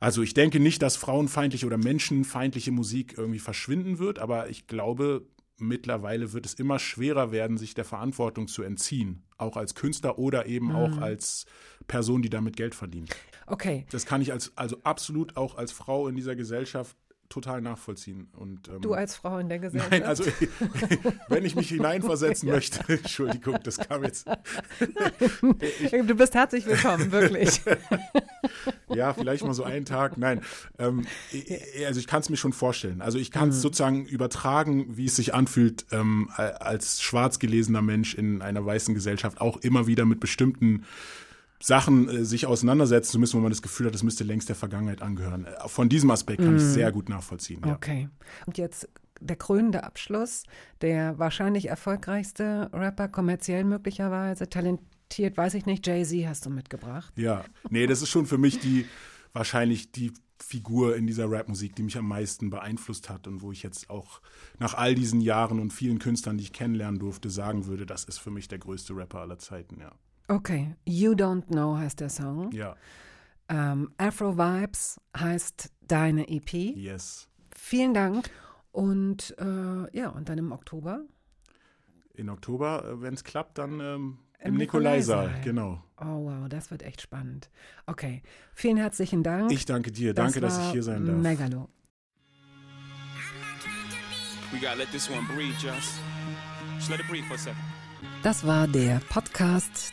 also ich denke nicht, dass frauenfeindliche oder menschenfeindliche Musik irgendwie verschwinden wird, aber ich glaube, mittlerweile wird es immer schwerer werden, sich der Verantwortung zu entziehen, auch als Künstler oder eben Mhm. auch als Person, die damit Geld verdient. okay. Das kann ich als also absolut auch als Frau in dieser Gesellschaft total nachvollziehen. Und, ähm, Du als Frau in der Gesellschaft? Nein, also wenn ich mich hineinversetzen möchte, Entschuldigung, das kam jetzt. du bist herzlich willkommen, wirklich. ja, vielleicht mal so einen Tag. Nein, ähm, ich- also ich kann es mir schon vorstellen. Also ich kann es Mhm. sozusagen übertragen, wie es sich anfühlt, ähm, als schwarz gelesener Mensch in einer weißen Gesellschaft auch immer wieder mit bestimmten Sachen äh, sich auseinandersetzen zu müssen, wo man das Gefühl hat, das müsste längst der Vergangenheit angehören. Äh, Von diesem Aspekt kann ich Mhm. sehr gut nachvollziehen. Ja. Okay. Und jetzt der krönende Abschluss, der wahrscheinlich erfolgreichste Rapper, kommerziell möglicherweise, talentiert, weiß ich nicht, Jay-Z hast du mitgebracht. Ja, nee, das ist schon für mich die wahrscheinlich die Figur in dieser Rapmusik, die mich am meisten beeinflusst hat und wo ich jetzt auch nach all diesen Jahren und vielen Künstlern, die ich kennenlernen durfte, sagen würde, das ist für mich der größte Rapper aller Zeiten, ja. Okay, You Don't Know heißt der Song. Ja. Ähm, Afro Vibes heißt deine EP. Yes. Vielen Dank. Und äh, ja, und dann im Oktober? In Oktober, äh, wenn es klappt, dann ähm, im, Im Nikolaisaal. Nikolaisaal. Genau. Oh wow, das wird echt spannend. Okay, vielen herzlichen Dank. Ich danke dir. Danke, dass ich hier sein darf. Megalo. We gotta let this one breathe, just. Just let it breathe for a second. Das war der Podcast